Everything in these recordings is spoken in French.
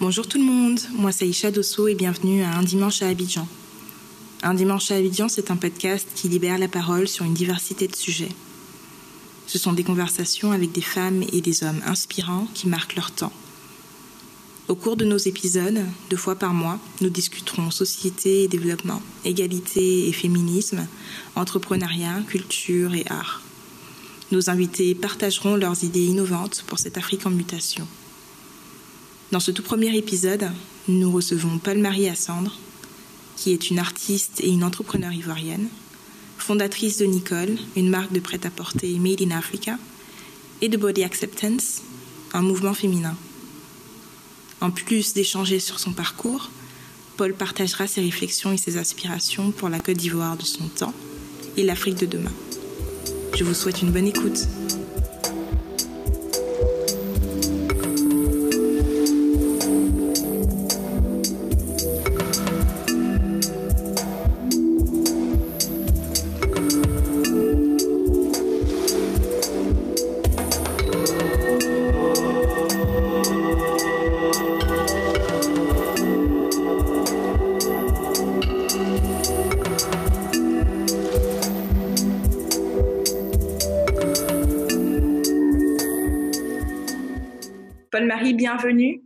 Bonjour tout le monde, moi c'est Isha Dosso et bienvenue à Un dimanche à Abidjan. Un dimanche à Abidjan, c'est un podcast qui libère la parole sur une diversité de sujets. Ce sont des conversations avec des femmes et des hommes inspirants qui marquent leur temps. Au cours de nos épisodes, deux fois par mois, nous discuterons société et développement, égalité et féminisme, entrepreneuriat, culture et art. Nos invités partageront leurs idées innovantes pour cette Afrique en mutation. Dans ce tout premier épisode, nous recevons Paul-Marie Assandre, qui est une artiste et une entrepreneure ivoirienne, fondatrice de Nicole, une marque de prêt-à-porter made in Africa, et de Body Acceptance, un mouvement féminin. En plus d'échanger sur son parcours, Paul partagera ses réflexions et ses aspirations pour la Côte d'Ivoire de son temps et l'Afrique de demain. Je vous souhaite une bonne écoute.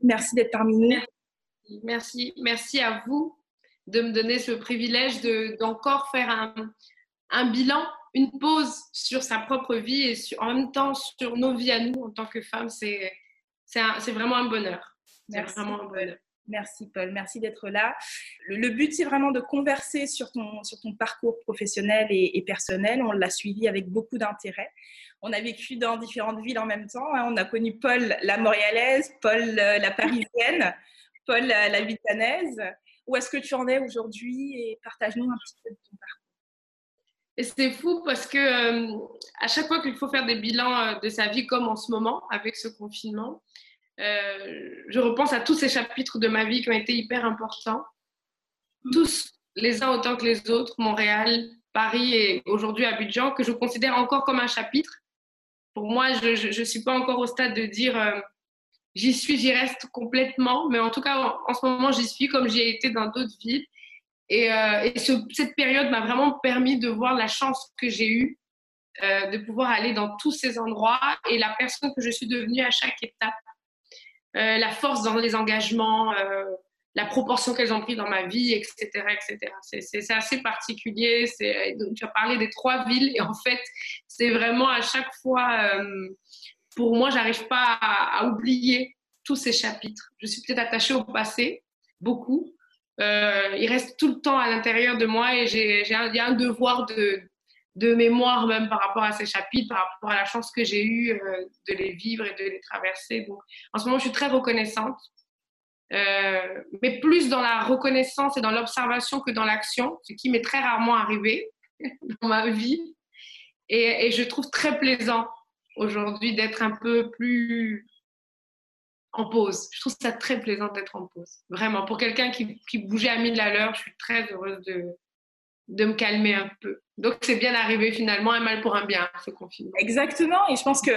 Merci d'être parmi nous. Merci. Merci à vous de me donner ce privilège d'encore faire un, un, bilan, une pause sur sa propre vie et en même temps sur nos vies à nous en tant que femmes. C'est vraiment un bonheur. C'est vraiment un bonheur. Merci Paul, merci d'être là. Le, but, c'est vraiment de converser sur ton, sur ton parcours professionnel et, personnel. On l'a suivi avec beaucoup d'intérêt. On a vécu dans différentes villes en même temps. Hein. On a connu Paul la Montréalaise, Paul euh, la Parisienne, Paul la, Vitanaise. Où est-ce que tu en es aujourd'hui? Et partage-nous un petit peu de ton parcours. Et c'est fou parce que euh, à chaque fois qu'il faut faire des bilans euh, de sa vie, comme en ce moment avec ce confinement, euh, je repense à tous ces chapitres de ma vie qui ont été hyper importants. Tous, les uns autant que les autres, Montréal, Paris et aujourd'hui Abidjan, que je considère encore comme un chapitre. Pour moi, je ne suis pas encore au stade de dire euh, j'y suis, j'y reste complètement, mais en tout cas, en, ce moment, j'y suis comme j'y ai été dans d'autres villes. Et, euh, cette période m'a vraiment permis de voir la chance que j'ai eue de pouvoir aller dans tous ces endroits et la personne que je suis devenue à chaque étape la force dans les engagements, euh, la proportion qu'elles ont pris dans ma vie, etc. etc. C'est assez particulier. Tu as parlé des trois villes et en fait, c'est vraiment à chaque fois, euh, pour moi, j'arrive pas à, oublier tous ces chapitres. Je suis peut-être attachée au passé, beaucoup. il reste tout le temps à l'intérieur de moi et j'ai un, un, devoir de, de mémoire même par rapport à ces chapitres, par rapport à la chance que j'ai eue euh, de les vivre et de les traverser. Donc, en ce moment, je suis très reconnaissante, euh, mais plus dans la reconnaissance et dans l'observation que dans l'action, ce qui m'est très rarement arrivé dans ma vie. Et, je trouve très plaisant aujourd'hui d'être un peu plus en pause. Je trouve ça très plaisant d'être en pause. Vraiment, pour quelqu'un qui, qui bougeait à mille à l'heure, je suis très heureuse de, de me calmer un peu. Donc c'est bien arrivé finalement, un mal pour un bien, ce confinement. Exactement, et je pense que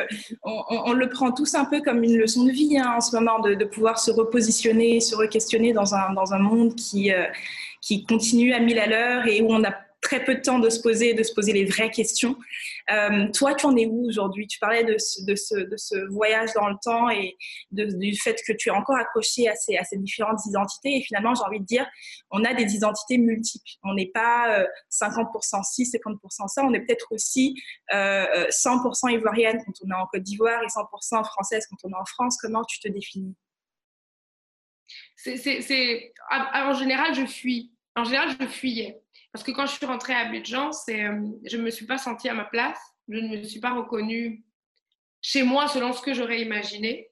on, le prend tous un peu comme une leçon de vie hein, en ce moment, de, pouvoir se repositionner, se re-questionner dans un, dans un monde qui, euh, qui continue à mille à l'heure et où on a très peu de temps de se poser, de se poser les vraies questions. Euh, toi, tu en es où aujourd'hui? Tu parlais de ce, voyage dans le temps et du fait que tu es encore accroché à ces, différentes identités. Et finalement, j'ai envie de dire, on a des identités multiples. On n'est pas 50% euh, ci, 50% ça. On est peut-être aussi euh, 100% euh, ivoirienne quand on est en Côte d'Ivoire et 100% française quand on est en France. Comment tu te définis? En général, je fuis. En général, je fuyais. Parce que quand je suis rentrée à Abidjan, c'est, euh, je ne me suis pas sentie à ma place, je ne me suis pas reconnue chez moi selon ce que j'aurais imaginé.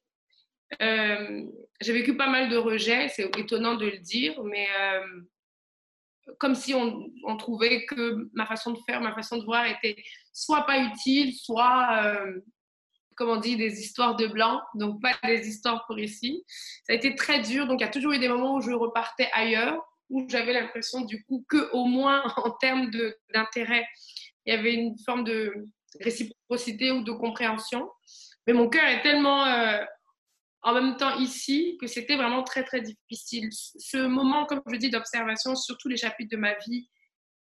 Euh, j'ai vécu pas mal de rejets, c'est étonnant de le dire, mais euh, comme si on, trouvait que ma façon de faire, ma façon de voir était soit pas utile, soit comme on dit, des histoires de blanc, donc pas des histoires pour ici. Ça a été très dur, donc il y a toujours eu des moments où je repartais ailleurs, où j'avais l'impression du coup que au moins en termes d'intérêt, il y avait une forme de réciprocité ou de compréhension. Mais mon cœur est tellement euh, en même temps ici que c'était vraiment très très difficile. Ce moment, comme je dis, d'observation sur tous les chapitres de ma vie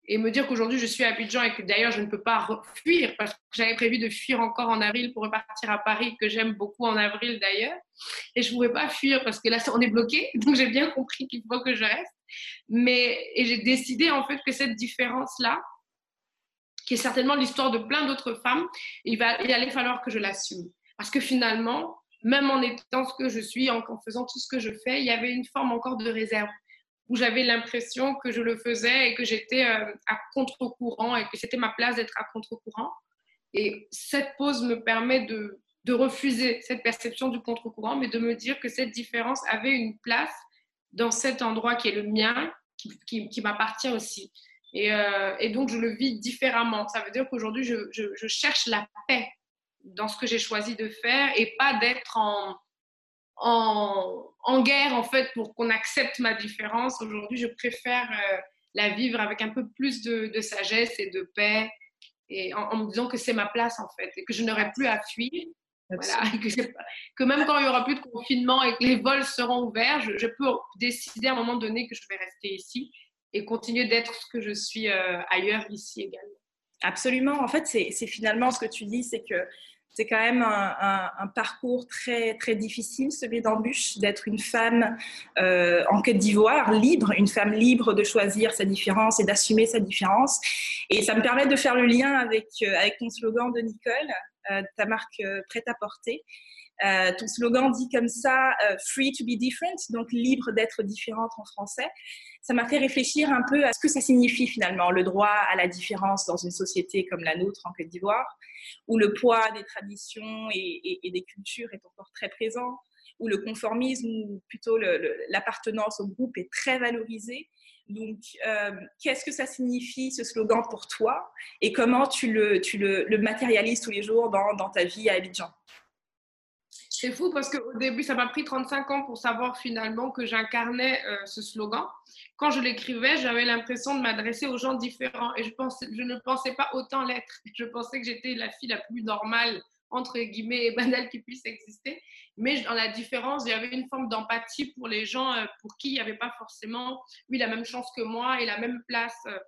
et me dire qu'aujourd'hui je suis à Abidjan et que d'ailleurs je ne peux pas fuir parce que j'avais prévu de fuir encore en avril pour repartir à Paris, que j'aime beaucoup en avril d'ailleurs. Et je ne pouvais pas fuir parce que là on est bloqué, donc j'ai bien compris qu'il faut que je reste. Mais et j'ai décidé en fait que cette différence-là, qui est certainement l'histoire de plein d'autres femmes, il, va, il allait falloir que je l'assume. Parce que finalement, même en étant ce que je suis, en, faisant tout ce que je fais, il y avait une forme encore de réserve où j'avais l'impression que je le faisais et que j'étais euh, à contre-courant et que c'était ma place d'être à contre-courant. Et cette pause me permet de, refuser cette perception du contre-courant, mais de me dire que cette différence avait une place dans cet endroit qui est le mien, qui, m'appartient aussi. Et, euh, et, donc, je le vis différemment. Ça veut dire qu'aujourd'hui, je, cherche la paix dans ce que j'ai choisi de faire et pas d'être en, en, en, guerre, en fait, pour qu'on accepte ma différence. Aujourd'hui, je préfère euh, la vivre avec un peu plus de, de sagesse et de paix et en, en me disant que c'est ma place, en fait, et que je n'aurai plus à fuir. Voilà, que, que, même quand il n'y aura plus de confinement et que les vols seront ouverts, je, je, peux décider à un moment donné que je vais rester ici et continuer d'être ce que je suis euh, ailleurs ici également. Absolument. En fait, c'est finalement ce que tu dis, c'est que c'est quand même un, parcours très, très difficile, celui d'embûche, d'être une femme euh, en Côte d'Ivoire, libre, une femme libre de choisir sa différence et d'assumer sa différence. Et ça me permet de faire le lien avec, euh, avec ton slogan de Nicole, euh, ta marque euh, prête à porter. Euh, ton slogan dit comme ça, free to be different, donc libre d'être différente en français. Ça m'a fait réfléchir un peu à ce que ça signifie finalement, le droit à la différence dans une société comme la nôtre en Côte d'Ivoire, où le poids des traditions et, des cultures est encore très présent, où le conformisme ou plutôt l'appartenance au groupe est très valorisé. Donc, euh, qu'est-ce que ça signifie ce slogan pour toi? Et comment tu le, matérialises tous les jours dans ta vie à Abidjan? C'est fou parce qu'au début, ça m'a pris 35 ans pour savoir finalement que j'incarnais euh, ce slogan. Quand je l'écrivais, j'avais l'impression de m'adresser aux gens différents et je, pensais, je ne pensais pas autant l'être. Je pensais que j'étais la fille la plus normale, entre guillemets, et banale qui puisse exister. Mais dans la différence, il y avait une forme d'empathie pour les gens euh, pour qui il n'y avait pas forcément eu la même chance que moi et la même place. Euh,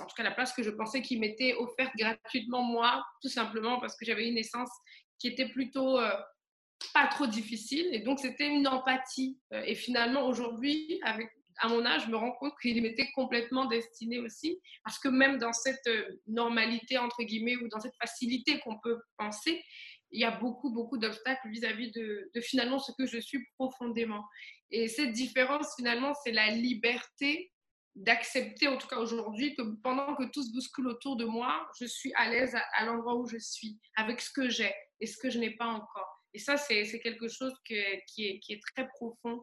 en tout cas, la place que je pensais qui m'était offerte gratuitement, moi, tout simplement parce que j'avais une essence qui était plutôt pas trop difficile. Et donc, c'était une empathie. Euh, et finalement, aujourd'hui, à mon âge, je me rends compte qu'il m'était complètement destiné aussi, parce que même dans cette euh, normalité, entre guillemets, ou dans cette facilité qu'on peut penser, il y a beaucoup, beaucoup d'obstacles vis-à-vis de, finalement ce que je suis profondément. Et cette différence, finalement, c'est la liberté d'accepter, en tout cas aujourd'hui, que pendant que tout se bouscule autour de moi, je suis à l'aise à l'endroit où je suis, avec ce que j'ai et ce que je n'ai pas encore. Et ça, c'est quelque chose qui, est, très profond.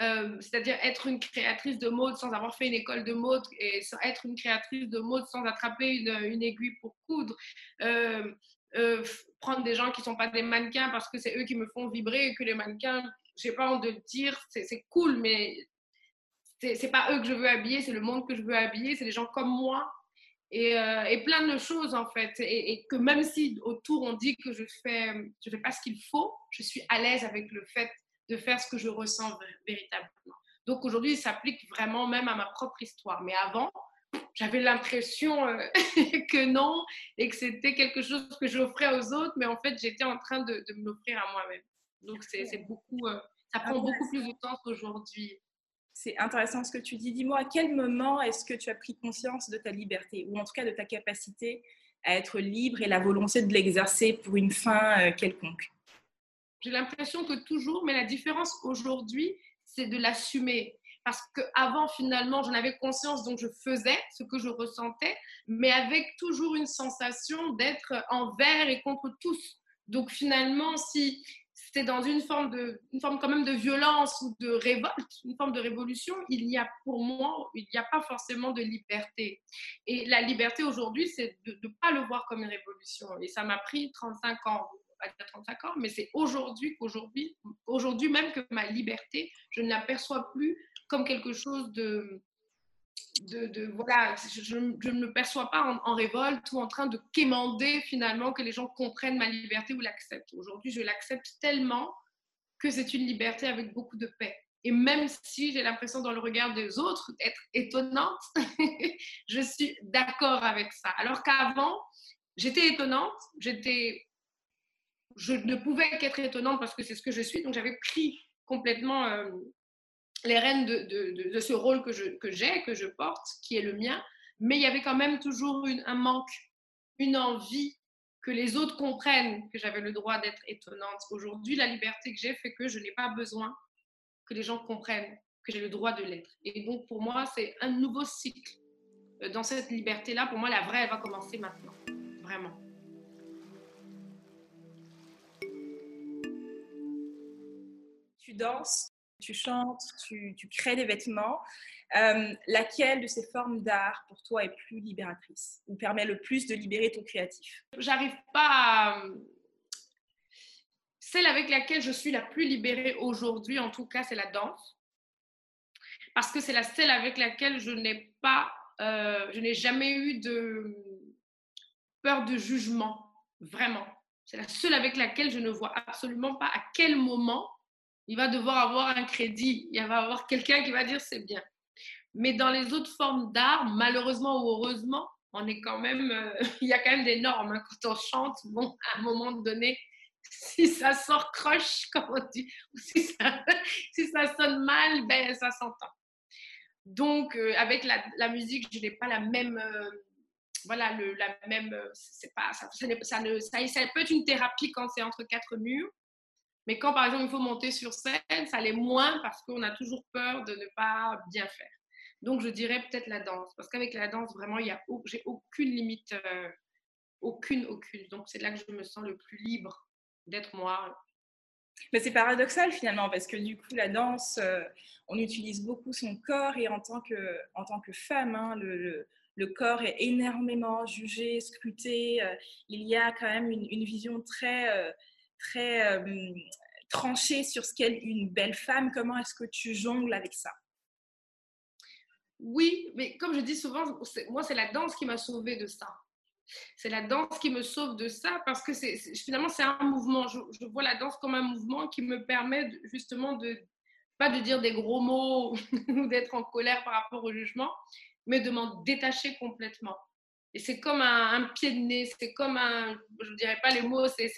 Euh, c'est-à-dire être une créatrice de mode sans avoir fait une école de mode et être une créatrice de mode sans attraper une, aiguille pour coudre. Euh, euh, prendre des gens qui ne sont pas des mannequins parce que c'est eux qui me font vibrer et que les mannequins, je n'ai pas honte de le dire, c'est cool, mais c'est pas eux que je veux habiller, c'est le monde que je veux habiller, c'est des gens comme moi euh, et, plein de choses en fait. Et, que même si autour on dit que je fais, je fais pas ce qu'il faut, je suis à l'aise avec le fait de faire ce que je ressens véritablement. Donc aujourd'hui, ça s'applique vraiment même à ma propre histoire. Mais avant, j'avais l'impression euh, que non et que c'était quelque chose que j'offrais aux autres, mais en fait, j'étais en train de, de m'offrir à moi-même. Donc c'est beaucoup, euh, ça prend beaucoup plus de temps qu'aujourd'hui c'est intéressant ce que tu dis. Dis-moi, à quel moment est-ce que tu as pris conscience de ta liberté, ou en tout cas de ta capacité à être libre et la volonté de l'exercer pour une fin euh, quelconque? J'ai l'impression que toujours, mais la différence aujourd'hui, c'est de l'assumer. Parce qu'avant, finalement, j'en avais conscience, donc je faisais ce que je ressentais, mais avec toujours une sensation d'être envers et contre tous. Donc finalement, si c'est dans une forme, de, une forme quand même de violence ou de révolte, une forme de révolution, il n'y a pour moi, il n'y a pas forcément de liberté. Et la liberté aujourd'hui, c'est de ne pas le voir comme une révolution. Et ça m'a pris 35 ans. dire 35 ans, mais c'est aujourd'hui qu'aujourd'hui, aujourd'hui même que ma liberté, je ne l'aperçois plus comme quelque chose de, de, voilà, je, ne me perçois pas en, révolte ou en train de quémander finalement que les gens comprennent ma liberté ou l'acceptent. Aujourd'hui, je l'accepte tellement que c'est une liberté avec beaucoup de paix. Et même si j'ai l'impression dans le regard des autres d'être étonnante, je suis d'accord avec ça. Alors qu'avant, j'étais étonnante, j'étais, je ne pouvais qu'être étonnante parce que c'est ce que je suis, donc j'avais pris complètement euh, les rênes de, ce rôle que, je, que j'ai, que je porte, qui est le mien, mais il y avait quand même toujours un manque, une envie que les autres comprennent que j'avais le droit d'être étonnante. Aujourd'hui, la liberté que j'ai fait que je n'ai pas besoin que les gens comprennent que j'ai le droit de l'être. Et donc, pour moi, c'est un nouveau cycle. Euh, dans cette liberté-là, pour moi, la vraie, elle va commencer maintenant. Vraiment. Tu danses, tu chantes, tu, crées des vêtements. Euh, laquelle de ces formes d'art pour toi est plus libératrice ou permet le plus de libérer ton créatif? J'arrive pas à... Celle avec laquelle je suis la plus libérée aujourd'hui, en tout cas, c'est la danse. Parce que c'est la seule avec laquelle je n'ai pas, euh, je n'ai jamais eu de peur de jugement, vraiment. C'est la seule avec laquelle je ne vois absolument pas à quel moment il va devoir avoir un crédit, il va avoir quelqu'un qui va dire c'est bien. Mais dans les autres formes d'art, malheureusement ou heureusement, on est quand même, euh, il y a quand même des normes. Hein. Quand on chante, bon, à un moment donné, si ça sort croche, comme on dit, ou si ça, si ça sonne mal, ben, ça s'entend. Donc, euh, avec la, la, musique, je n'ai pas la même, euh, voilà, le, la même, c'est pas, ça, ça, ça, ne, ça, ça peut être une thérapie quand c'est entre quatre murs, mais quand, par exemple, il faut monter sur scène, ça l'est moins parce qu'on a toujours peur de ne pas bien faire. Donc, je dirais peut-être la danse, parce qu'avec la danse, vraiment, j'ai aucune limite, euh, aucune, aucune. Donc, c'est là que je me sens le plus libre d'être moi. Mais c'est paradoxal finalement, parce que du coup, la danse, euh, on utilise beaucoup son corps et en tant que, en tant que femme, hein, le, le, corps est énormément jugé, scruté. Euh, il y a quand même une vision très, très tranchée sur ce qu'est une belle femme. Comment est-ce que tu jongles avec ça? Oui, mais comme je dis souvent, moi, c'est la danse qui m'a sauvée de ça. C'est la danse qui me sauve de ça parce que finalement, c'est un mouvement. Je, vois la danse comme un mouvement qui me permet justement de, pas de dire des gros mots ou d'être en colère par rapport au jugement, mais de m'en détacher complètement. Et c'est comme un, pied de nez, c'est comme un, je ne dirais pas les mots, c'est,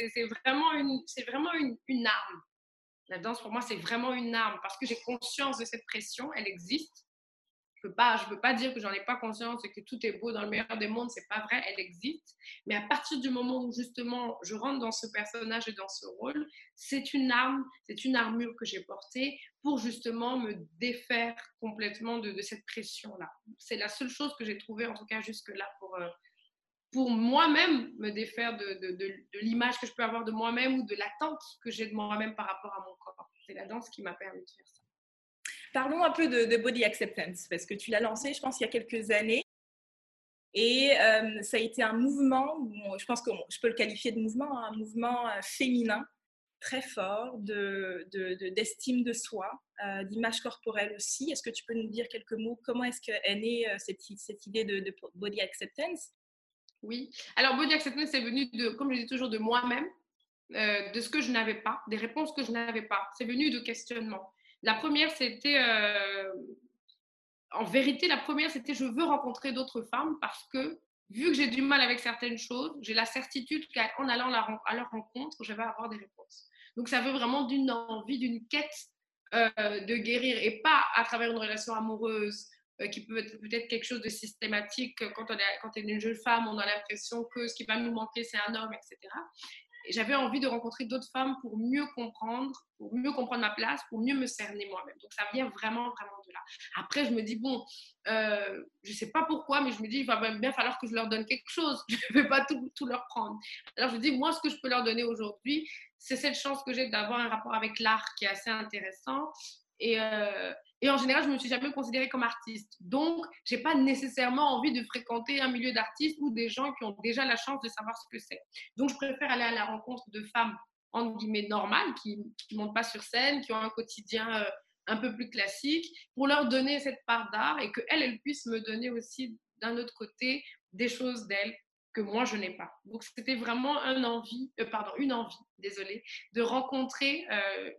vraiment, une, vraiment une, une arme. La danse, pour moi, c'est vraiment une arme parce que j'ai conscience de cette pression, elle existe peux pas, je peux pas dire que j'en ai pas conscience et que tout est beau dans le meilleur des mondes, c'est pas vrai, elle existe. Mais à partir du moment où justement je rentre dans ce personnage et dans ce rôle, c'est une arme, c'est une armure que j'ai portée pour justement me défaire complètement de, cette pression-là. C'est la seule chose que j'ai trouvée en tout cas jusque-là pour, euh, pour moi-même me défaire de, de l'image que je peux avoir de moi-même ou de l'attente que j'ai de moi-même par rapport à mon corps. C'est la danse qui m'a permis de faire ça. Parlons un peu de, Body Acceptance, parce que tu l'as lancé, je pense, il y a quelques années. Et euh, ça a été un mouvement, je pense que je peux le qualifier de mouvement, hein, un mouvement euh, féminin très fort d'estime de, de, soi, euh, d'image corporelle aussi. Est-ce que tu peux nous dire quelques mots? Comment est-ce qu'est née cette, cette, idée de, Body Acceptance? Oui, alors Body Acceptance est venu, de, comme je dis toujours, de moi-même, de ce que je n'avais pas, des réponses que je n'avais pas. C'est venu de questionnements. La première, c'était, euh, en vérité, la première, c'était je veux rencontrer d'autres femmes parce que, vu que j'ai du mal avec certaines choses, j'ai la certitude qu'en allant à leur rencontre, je vais avoir des réponses. Donc, ça veut vraiment d'une envie, d'une quête euh, de guérir et pas à travers une relation amoureuse euh, qui peut être peut-être quelque chose de systématique. Quand on, est, quand on est une jeune femme, on a l'impression que ce qui va nous manquer, c'est un homme, etc j'avais envie de rencontrer d'autres femmes pour mieux comprendre, pour mieux comprendre ma place, pour mieux me cerner moi-même. Donc ça vient vraiment, vraiment de là. Après, je me dis, bon, euh, je ne sais pas pourquoi, mais je me dis, il va bien falloir que je leur donne quelque chose. Je ne vais pas tout, tout, leur prendre. Alors je dis, moi, ce que je peux leur donner aujourd'hui, c'est cette chance que j'ai d'avoir un rapport avec l'art qui est assez intéressant Et, et en général, je ne me suis jamais considérée comme artiste. Donc, je n'ai pas nécessairement envie de fréquenter un milieu d'artistes ou des gens qui ont déjà la chance de savoir ce que c'est. Donc, je préfère aller à la rencontre de femmes, entre guillemets, normales, qui ne montent pas sur scène, qui ont un quotidien euh, un peu plus classique, pour leur donner cette part d'art et qu'elles, elles puissent me donner aussi, d'un autre côté, des choses d'elles que moi, je n'ai pas. Donc, c'était vraiment un envie, euh, pardon, une envie, désolée, de rencontrer euh,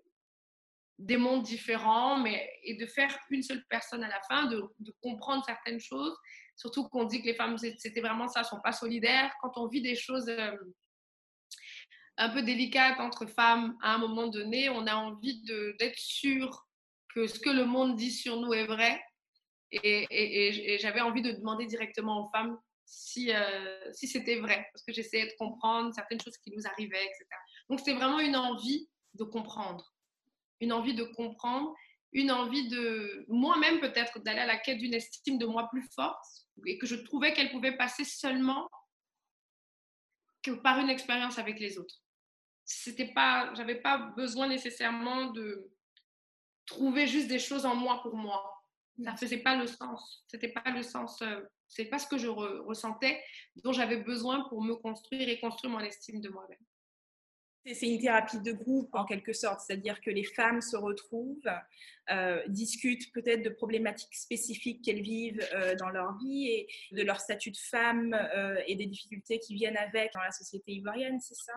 des mondes différents, mais et de faire une seule personne à la fin, de, comprendre certaines choses. Surtout qu'on dit que les femmes, c'était vraiment ça, sont pas solidaires. Quand on vit des choses euh, un peu délicates entre femmes à un moment donné, on a envie d'être sûr que ce que le monde dit sur nous est vrai. Et, et, j'avais envie de demander directement aux femmes si, euh, si c'était vrai, parce que j'essayais de comprendre certaines choses qui nous arrivaient, etc. Donc c'était vraiment une envie de comprendre une envie de comprendre, une envie de moi-même peut-être d'aller à la quête d'une estime de moi plus forte et que je trouvais qu'elle pouvait passer seulement que par une expérience avec les autres. C'était pas, j'avais pas besoin nécessairement de trouver juste des choses en moi pour moi. Ça faisait pas le sens. C'était pas le sens. Euh, c'est pas ce que je ressentais, dont j'avais besoin pour me construire et construire mon estime de moi-même. C'est une thérapie de groupe en quelque sorte, c'est-à-dire que les femmes se retrouvent, euh, discutent peut-être de problématiques spécifiques qu'elles vivent euh, dans leur vie et de leur statut de femme euh, et des difficultés qui viennent avec dans la société ivoirienne, c'est ça?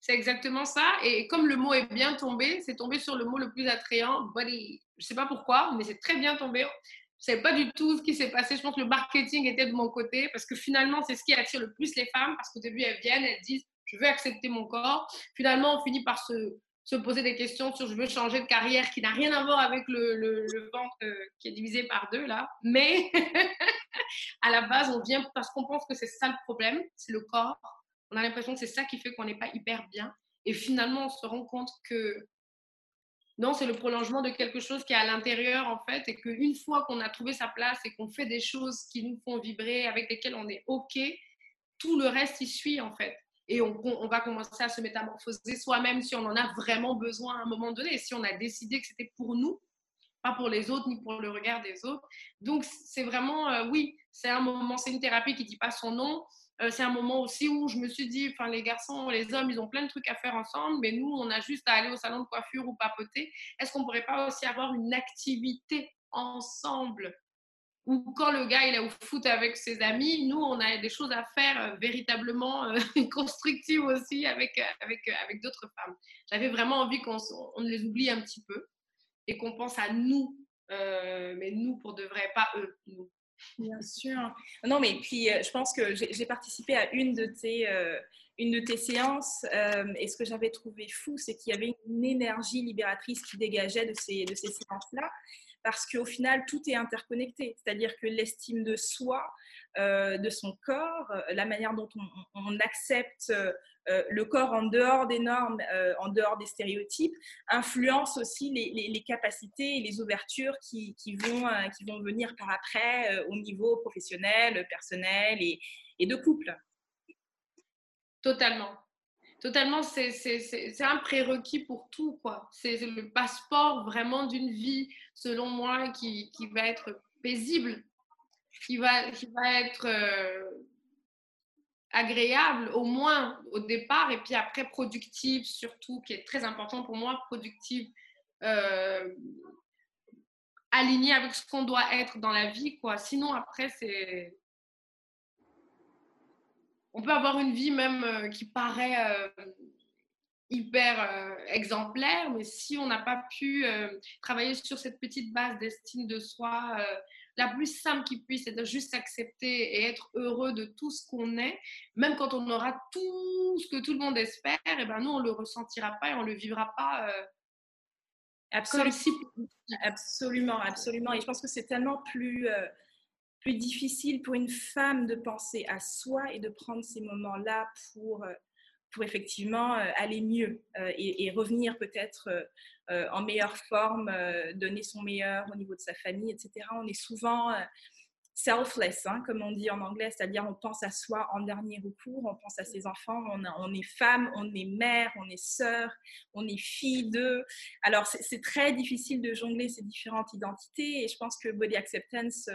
C'est exactement ça. Et comme le mot est bien tombé, c'est tombé sur le mot le plus attrayant, body. Je ne sais pas pourquoi, mais c'est très bien tombé. Je ne sais pas du tout ce qui s'est passé. Je pense que le marketing était de mon côté parce que finalement, c'est ce qui attire le plus les femmes parce qu'au début, elles viennent, elles disent je veux accepter mon corps. Finalement, on finit par se, se poser des questions sur je veux changer de carrière qui n'a rien à voir avec le, le, ventre euh, qui est divisé par deux là. Mais à la base, on vient parce qu'on pense que c'est ça le problème, c'est le corps. On a l'impression que c'est ça qui fait qu'on n'est pas hyper bien. Et finalement, on se rend compte que non, c'est le prolongement de quelque chose qui est à l'intérieur en fait, et qu'une fois qu'on a trouvé sa place et qu'on fait des choses qui nous font vibrer, avec lesquelles on est OK, tout le reste y suit en fait et on, va commencer à se métamorphoser soi-même si on en a vraiment besoin à un moment donné, si on a décidé que c'était pour nous, pas pour les autres ni pour le regard des autres. Donc c'est vraiment, euh, oui, c'est un moment, c'est une thérapie qui dit pas son nom. Euh, c'est un moment aussi où je me suis dit, enfin les garçons, les hommes, ils ont plein de trucs à faire ensemble, mais nous, on a juste à aller au salon de coiffure ou papoter. Est-ce qu'on pourrait pas aussi avoir une activité ensemble? Ou quand le gars il est au foot avec ses amis, nous on a des choses à faire euh, véritablement euh, constructives aussi avec, euh, avec, avec d'autres femmes. J'avais vraiment envie qu'on on les oublie un petit peu et qu'on pense à nous, mais nous pour de vrai, pas eux. Bien sûr. Non, mais puis je pense que j'ai participé à une de tes, une de tes séances et ce que j'avais trouvé fou, c'est qu'il y avait une énergie libératrice qui dégageait de ces, de ces séances-là parce qu'au final, tout est interconnecté. C'est-à-dire que l'estime de soi, euh, de son corps, euh, la manière dont on, accepte euh, le corps en dehors des normes, en dehors des stéréotypes, influence aussi les, capacités et les ouvertures qui, vont, venir par après au niveau professionnel, personnel et de couple. Totalement. Totalement, c'est un prérequis pour tout, quoi. C'est le passeport vraiment d'une vie, selon moi, qui, va être paisible, qui va, qui va être euh, agréable, au moins au départ, et puis après productive, surtout, qui est très important pour moi, productive, euh, alignée avec ce qu'on doit être dans la vie, quoi. Sinon, après, c'est on peut avoir une vie même euh, qui paraît euh, hyper euh, exemplaire, mais si on n'a pas pu travailler sur cette petite base d'estime de soi, la plus simple qui puisse, c'est de juste accepter et être heureux de tout ce qu'on est, même quand on aura tout ce que tout le monde espère, et eh ben nous on le ressentira pas et on le vivra pas. Absolument. absolument, absolument. Et je pense que c'est tellement plus plus difficile pour une femme de penser à soi et de prendre ces moments-là pour, euh, pour effectivement euh, aller mieux euh, et, revenir peut-être en meilleure forme, donner son meilleur au niveau de sa famille, etc. On est souvent selfless, hein, comme on dit en anglais, c'est-à-dire on pense à soi en dernier recours, on pense à ses enfants, on, on est femme, on est mère, on est sœur, on est fille d'eux. Alors c'est très difficile de jongler ces différentes identités et je pense que Body Acceptance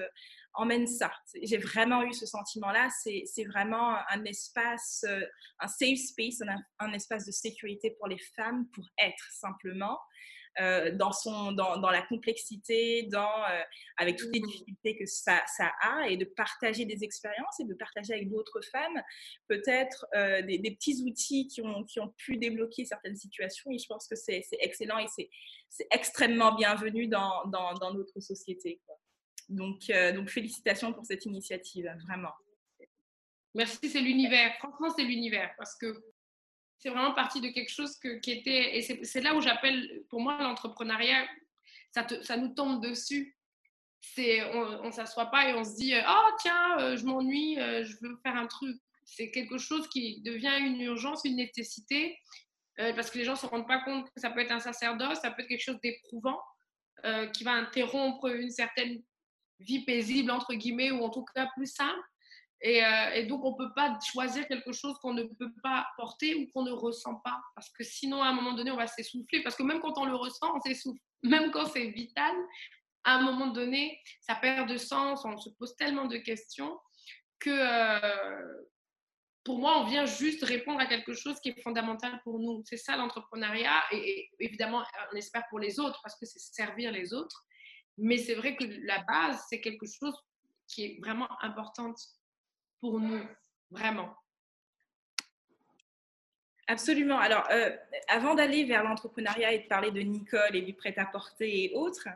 emmène ça. J'ai vraiment eu ce sentiment-là. C'est vraiment un espace, euh, un safe space, un, espace de sécurité pour les femmes pour être simplement. Euh, dans, son, dans, dans, la complexité, dans, euh, avec toutes les mmh. difficultés que ça, ça, a, et de partager des expériences et de partager avec d'autres femmes peut-être euh, des, petits outils qui ont, qui ont pu débloquer certaines situations. Et je pense que c'est excellent et c'est extrêmement bienvenu dans, dans, dans notre société. Donc, donc, félicitations pour cette initiative, vraiment. Merci, c'est l'univers. Franchement, c'est l'univers parce que c'est vraiment parti de quelque chose qui était, et c'est là où j'appelle, pour moi, l'entrepreneuriat, ça, nous tombe dessus. On ne s'assoit pas et on se dit, oh tiens, euh, je m'ennuie, euh, je veux faire un truc. C'est quelque chose qui devient une urgence, une nécessité, euh, parce que les gens ne se rendent pas compte que ça peut être un sacerdoce, ça peut être quelque chose d'éprouvant, qui va interrompre une certaine vie paisible, entre guillemets, ou en tout cas plus simple. Euh, et, donc, on ne peut pas choisir quelque chose qu'on ne peut pas porter ou qu'on ne ressent pas. Parce que sinon, à un moment donné, on va s'essouffler. Parce que même quand on le ressent, on s'essouffle. Même quand c'est vital, à un moment donné, ça perd de sens. On se pose tellement de questions que euh, pour moi, on vient juste répondre à quelque chose qui est fondamental pour nous. C'est ça l'entrepreneuriat. Et, évidemment, on espère pour les autres parce que c'est servir les autres. Mais c'est vrai que la base, c'est quelque chose qui est vraiment importante pour nous, vraiment. Absolument. Alors, euh, avant d'aller vers l'entrepreneuriat et de parler de Nicole et du prêt-à-porter et autres,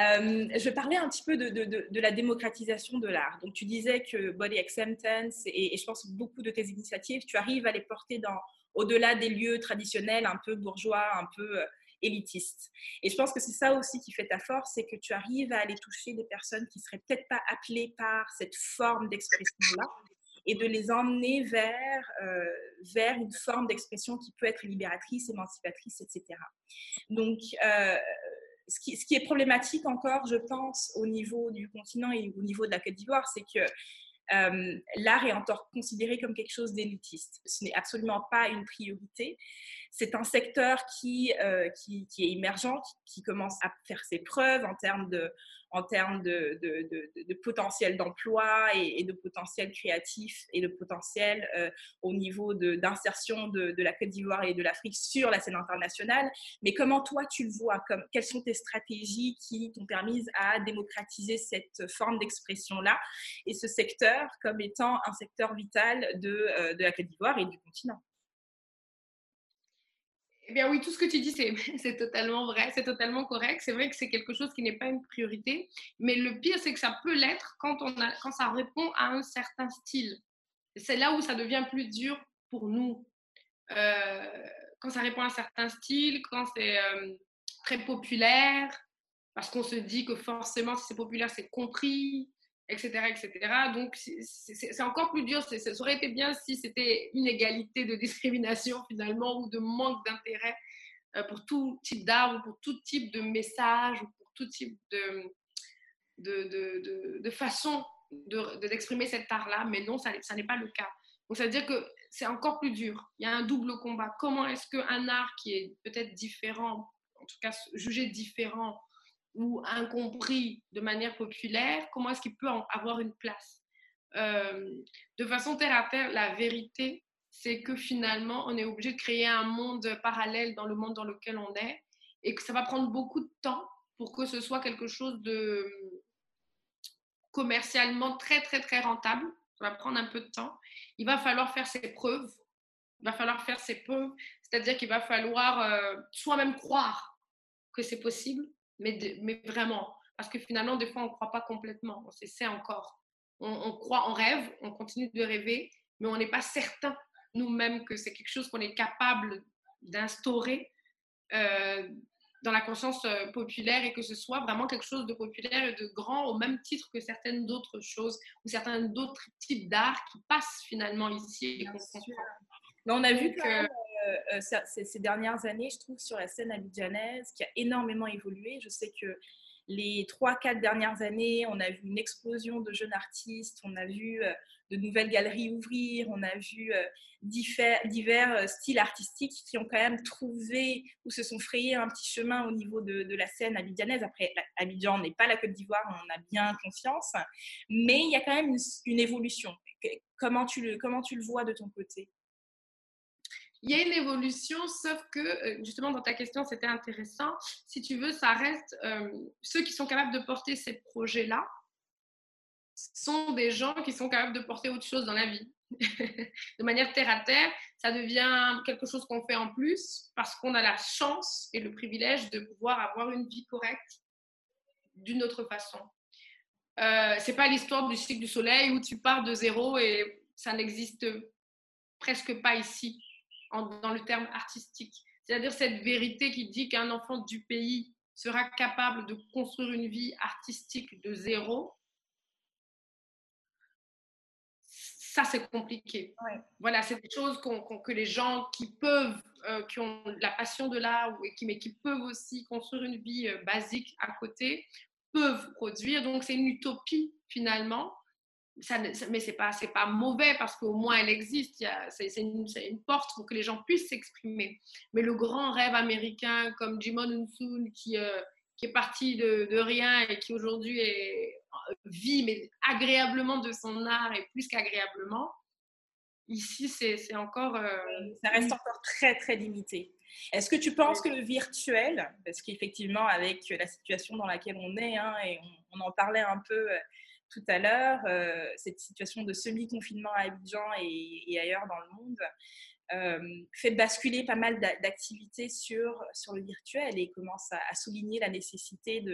euh, je parlais un petit peu de, la démocratisation de l'art. Donc, tu disais que Body Acceptance et, et, je pense beaucoup de tes initiatives, tu arrives à les porter dans, au-delà des lieux traditionnels, un peu bourgeois, un peu euh, élitiste. Et je pense que c'est ça aussi qui fait ta force, c'est que tu arrives à aller toucher des personnes qui seraient peut-être pas appelées par cette forme d'expression-là et de les emmener vers, euh, vers une forme d'expression qui peut être libératrice, émancipatrice, etc. Donc, euh, ce, qui, ce, qui, est problématique encore, je pense, au niveau du continent et au niveau de la Côte d'Ivoire, c'est que euh, l'art est encore considéré comme quelque chose d'élitiste. Ce n'est absolument pas une priorité. C'est un secteur qui, euh, qui, est émergent, qui, commence à faire ses preuves en termes de, potentiel d'emploi et, de potentiel créatif et de potentiel euh, au niveau d'insertion de, la Côte d'Ivoire et de l'Afrique sur la scène internationale. Mais comment toi tu le vois comme, Quelles sont tes stratégies qui t'ont permis à démocratiser cette forme d'expression-là et ce secteur comme étant un secteur vital de, euh, de la Côte d'Ivoire et du continent? Eh bien oui, tout ce que tu dis, c'est totalement vrai, c'est totalement correct. C'est vrai que c'est quelque chose qui n'est pas une priorité, mais le pire, c'est que ça peut l'être quand, quand ça répond à un certain style. C'est là où ça devient plus dur pour nous. Euh, quand ça répond à un certain style, quand c'est euh, très populaire, parce qu'on se dit que forcément, si c'est populaire, c'est compris, etc. etc. Donc, c'est encore plus dur. Ça aurait été bien si c'était une égalité de discrimination finalement ou de manque d'intérêt euh, pour tout type d'art ou pour tout type de message ou pour tout type de, de, de, de, façon d'exprimer cet art-là. Mais non, ça, ça n'est pas le cas. Donc, ça veut dire que c'est encore plus dur. Il y a un double combat. Comment est-ce qu'un art qui est peut-être différent, en tout cas jugé différent, ou incompris de manière populaire, comment est-ce qu'il peut avoir une place? Euh, De façon terre à terre, la vérité, c'est que finalement, on est obligé de créer un monde parallèle dans le monde dans lequel on est et que ça va prendre beaucoup de temps pour que ce soit quelque chose de commercialement très, très, très rentable. Ça va prendre un peu de temps. Il va falloir faire ses preuves. Il va falloir faire ses preuves. C'est-à-dire qu'il va falloir euh, soi-même croire que c'est possible mais, mais vraiment. Parce que finalement, des fois, on ne croit pas complètement. On s'essaie encore. On, croit, on rêve, on continue de rêver, mais on n'est pas certain nous-mêmes que c'est quelque chose qu'on est capable d'instaurer euh, dans la conscience euh, populaire et que ce soit vraiment quelque chose de populaire et de grand au même titre que certaines d'autres choses ou certains d'autres types d'art qui passent finalement ici. Mais on a vu que euh, euh, ces, dernières années, je trouve, sur la scène abidjanaise, qui a énormément évolué. Je sais que les trois, quatre dernières années, on a vu une explosion de jeunes artistes, on a vu de nouvelles galeries ouvrir, on a vu divers, divers, styles artistiques qui ont quand même trouvé ou se sont frayés un petit chemin au niveau de, la scène abidjanaise. Après, Abidjan n'est pas la Côte d'Ivoire, on a bien conscience, mais il y a quand même une, une évolution. Comment tu, le, comment tu le vois de ton côté? Il y a une évolution, sauf que, euh, justement, dans ta question, c'était intéressant. Si tu veux, ça reste euh, ceux qui sont capables de porter ces projets-là sont des gens qui sont capables de porter autre chose dans la vie. de manière terre à terre, ça devient quelque chose qu'on fait en plus parce qu'on a la chance et le privilège de pouvoir avoir une vie correcte d'une autre façon. Euh, c'est pas l'histoire du cycle du soleil où tu pars de zéro et ça n'existe presque pas ici dans le terme artistique. C'est-à-dire cette vérité qui dit qu'un enfant du pays sera capable de construire une vie artistique de zéro, ça c'est compliqué. Voilà, c'est des choses que les gens qui peuvent, euh, qui ont la passion de l'art, mais qui peuvent aussi construire une vie euh, basique à côté, peuvent produire. Donc c'est une utopie finalement mais c'est pas pas mauvais parce qu'au moins elle existe. C'est une, une, porte pour que les gens puissent s'exprimer. Mais le grand rêve américain comme Jimon Unsun qui euh, qui est parti de, rien et qui aujourd'hui vit mais agréablement de son art et plus qu'agréablement. Ici, c'est encore. Euh, ça reste encore très, très limité. Est-ce que tu penses que le virtuel, parce qu'effectivement, avec la situation dans laquelle on est, hein, et on, en parlait un peu euh, tout à l'heure, euh, cette situation de semi-confinement à Abidjan et, ailleurs dans le monde euh, fait basculer pas mal d'activités sur, le virtuel et commence à, souligner la nécessité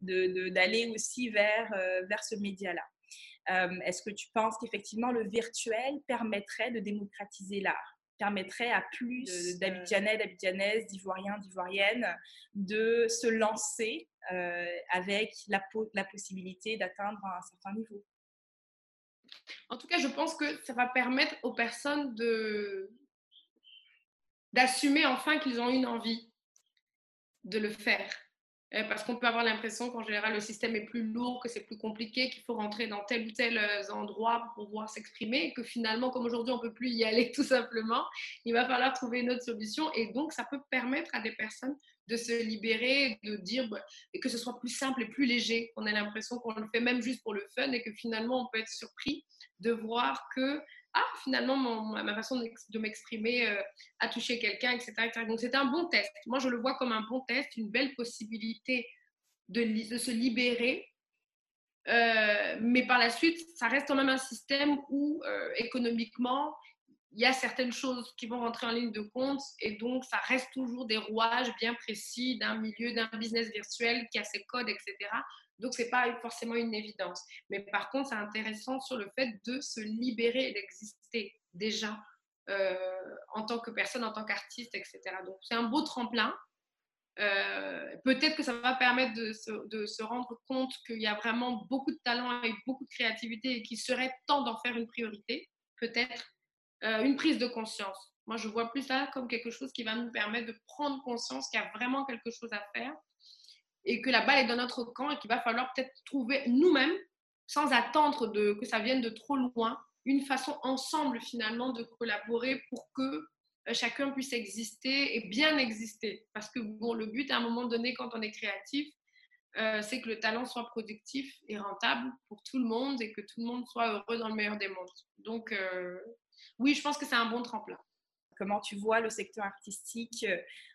d'aller aussi vers, euh, vers ce média-là. Est-ce que tu penses qu'effectivement le virtuel permettrait de démocratiser l'art? Permettrait à plus d'Abidjanais, d'Abidjanaises, d'Ivoiriens, d'Ivoiriennes de se lancer euh, avec la, la possibilité d'atteindre un certain niveau. En tout cas, je pense que ça va permettre aux personnes de d'assumer enfin qu'ils ont une envie de le faire. Euh, parce qu'on peut avoir l'impression qu'en général, le système est plus lourd, que c'est plus compliqué, qu'il faut rentrer dans tel ou tel euh, endroit pour pouvoir s'exprimer, et que finalement, comme aujourd'hui, on ne peut plus y aller tout simplement, il va falloir trouver une autre solution. Et donc, ça peut permettre à des personnes de se libérer, de dire bah, que ce soit plus simple et plus léger, qu'on ait l'impression qu'on le fait même juste pour le fun et que finalement, on peut être surpris de voir que ah, finalement, ma façon de m'exprimer euh, a touché quelqu'un, etc., Donc, c'est un bon test. Moi, je le vois comme un bon test, une belle possibilité de, de se libérer. Euh, mais par la suite, ça reste quand même un système où, euh, économiquement, il y a certaines choses qui vont rentrer en ligne de compte et donc ça reste toujours des rouages bien précis d'un milieu, d'un business virtuel qui a ses codes, etc. Donc, ce n'est pas forcément une évidence. Mais par contre, c'est intéressant sur le fait de se libérer et d'exister déjà euh, en tant que personne, en tant qu'artiste, etc. Donc, c'est un beau tremplin. Euh, peut-être que ça va permettre de se, rendre compte qu'il y a vraiment beaucoup de talent et beaucoup de créativité et qu'il serait temps d'en faire une priorité. Peut-être euh, une prise de conscience. Moi, je vois plus ça comme quelque chose qui va nous permettre de prendre conscience qu'il y a vraiment quelque chose à faire et que la balle est dans notre camp et qu'il va falloir peut-être trouver nous-mêmes, sans attendre de, que ça vienne de trop loin, une façon ensemble finalement de collaborer pour que euh, chacun puisse exister et bien exister. Parce que bon, le but à un moment donné, quand on est créatif, euh, c'est que le talent soit productif et rentable pour tout le monde et que tout le monde soit heureux dans le meilleur des mondes. Donc, euh, oui, je pense que c'est un bon tremplin. Comment tu vois le secteur artistique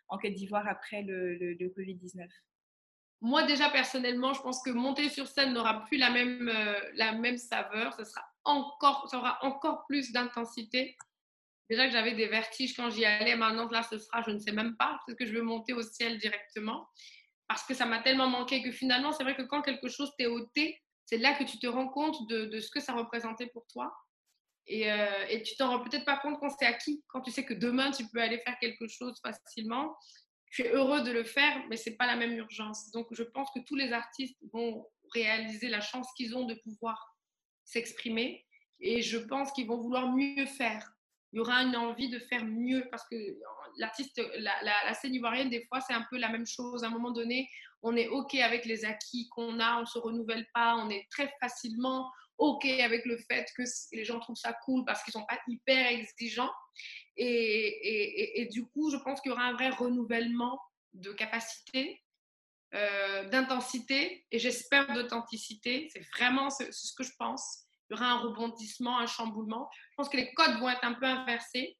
en Côte d'Ivoire après le, le, le Covid-19 moi, déjà, personnellement, je pense que monter sur scène n'aura plus la même, euh, la même saveur. Ça, sera encore, ça aura encore plus d'intensité. Déjà que j'avais des vertiges quand j'y allais. Maintenant, là, ce sera, je ne sais même pas. Peut-être que je veux monter au ciel directement. Parce que ça m'a tellement manqué que finalement, c'est vrai que quand quelque chose t'est ôté, c'est là que tu te rends compte de, de, ce que ça représentait pour toi. Et, euh, et tu t'en rends peut-être pas compte quand c'est acquis, quand tu sais que demain, tu peux aller faire quelque chose facilement suis heureux de le faire, mais c'est pas la même urgence. Donc, je pense que tous les artistes vont réaliser la chance qu'ils ont de pouvoir s'exprimer et je pense qu'ils vont vouloir mieux faire. il y aura une envie de faire mieux parce que l'artiste, la, scène ivoirienne, des fois, c'est un peu la même chose. À un moment donné, on est OK avec les acquis qu'on a, on se renouvelle pas, on est très facilement OK avec le fait que les gens trouvent ça cool parce qu'ils ne sont pas hyper exigeants. Et, et, du coup, je pense qu'il y aura un vrai renouvellement de capacité, euh, d'intensité et j'espère d'authenticité. C'est vraiment ce, que je pense il y aura un rebondissement, un chamboulement. Je pense que les codes vont être un peu inversés.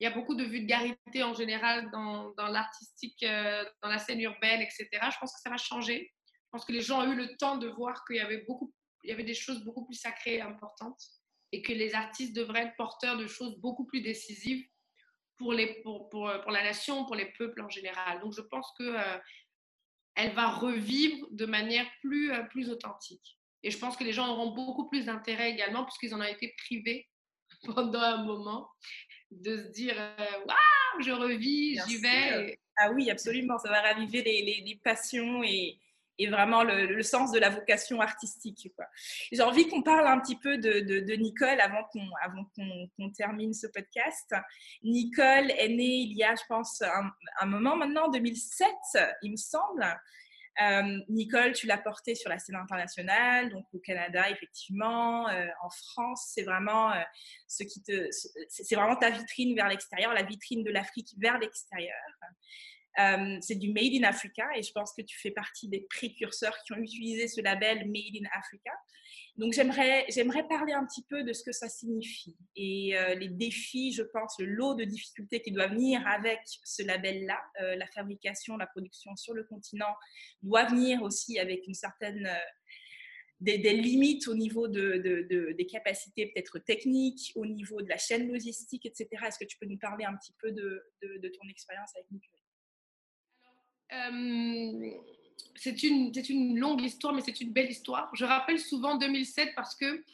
Il y a beaucoup de vulgarité en général dans, dans l'artistique, euh, dans la scène urbaine, etc. Je pense que ça va changer. Je pense que les gens ont eu le temps de voir qu'il y avait, beaucoup, il y avait des choses beaucoup plus sacrées et importantes et que les artistes devraient être porteurs de choses beaucoup plus décisives pour, les, pour, pour, pour la nation, pour les peuples en général. Donc je pense que euh, elle va revivre de manière plus, euh, plus authentique. Et je pense que les gens auront beaucoup plus d'intérêt également, puisqu'ils en ont été privés pendant un moment, de se dire euh, Waouh, je revis, j'y vais. Ah oui, absolument. Ça va raviver les, les, passions et, et vraiment le, sens de la vocation artistique. J'ai envie qu'on parle un petit peu de, Nicole avant qu'on termine ce podcast. Nicole est née il y a, je pense, un, moment maintenant, en 2007, il me semble. Euh, Nicole, tu l'as portée sur la scène internationale, donc au Canada, effectivement, euh, en France, c'est vraiment euh, ce c'est vraiment ta vitrine vers l'extérieur, la vitrine de l'Afrique vers l'extérieur. C'est du Made in Africa et je pense que tu fais partie des précurseurs qui ont utilisé ce label Made in Africa. Donc j'aimerais, parler un petit peu de ce que ça signifie et euh, les défis, je pense, le lot de difficultés qui doit venir avec ce label-là. Euh, la fabrication, la production sur le continent doit venir aussi avec une certaine... Euh, des, limites au niveau de, de, des capacités peut-être techniques, au niveau de la chaîne logistique, etc. Est-ce que tu peux nous parler un petit peu de, ton expérience avec Nicole c'est une, une longue histoire, mais c'est une belle histoire. Je rappelle souvent 2007 parce que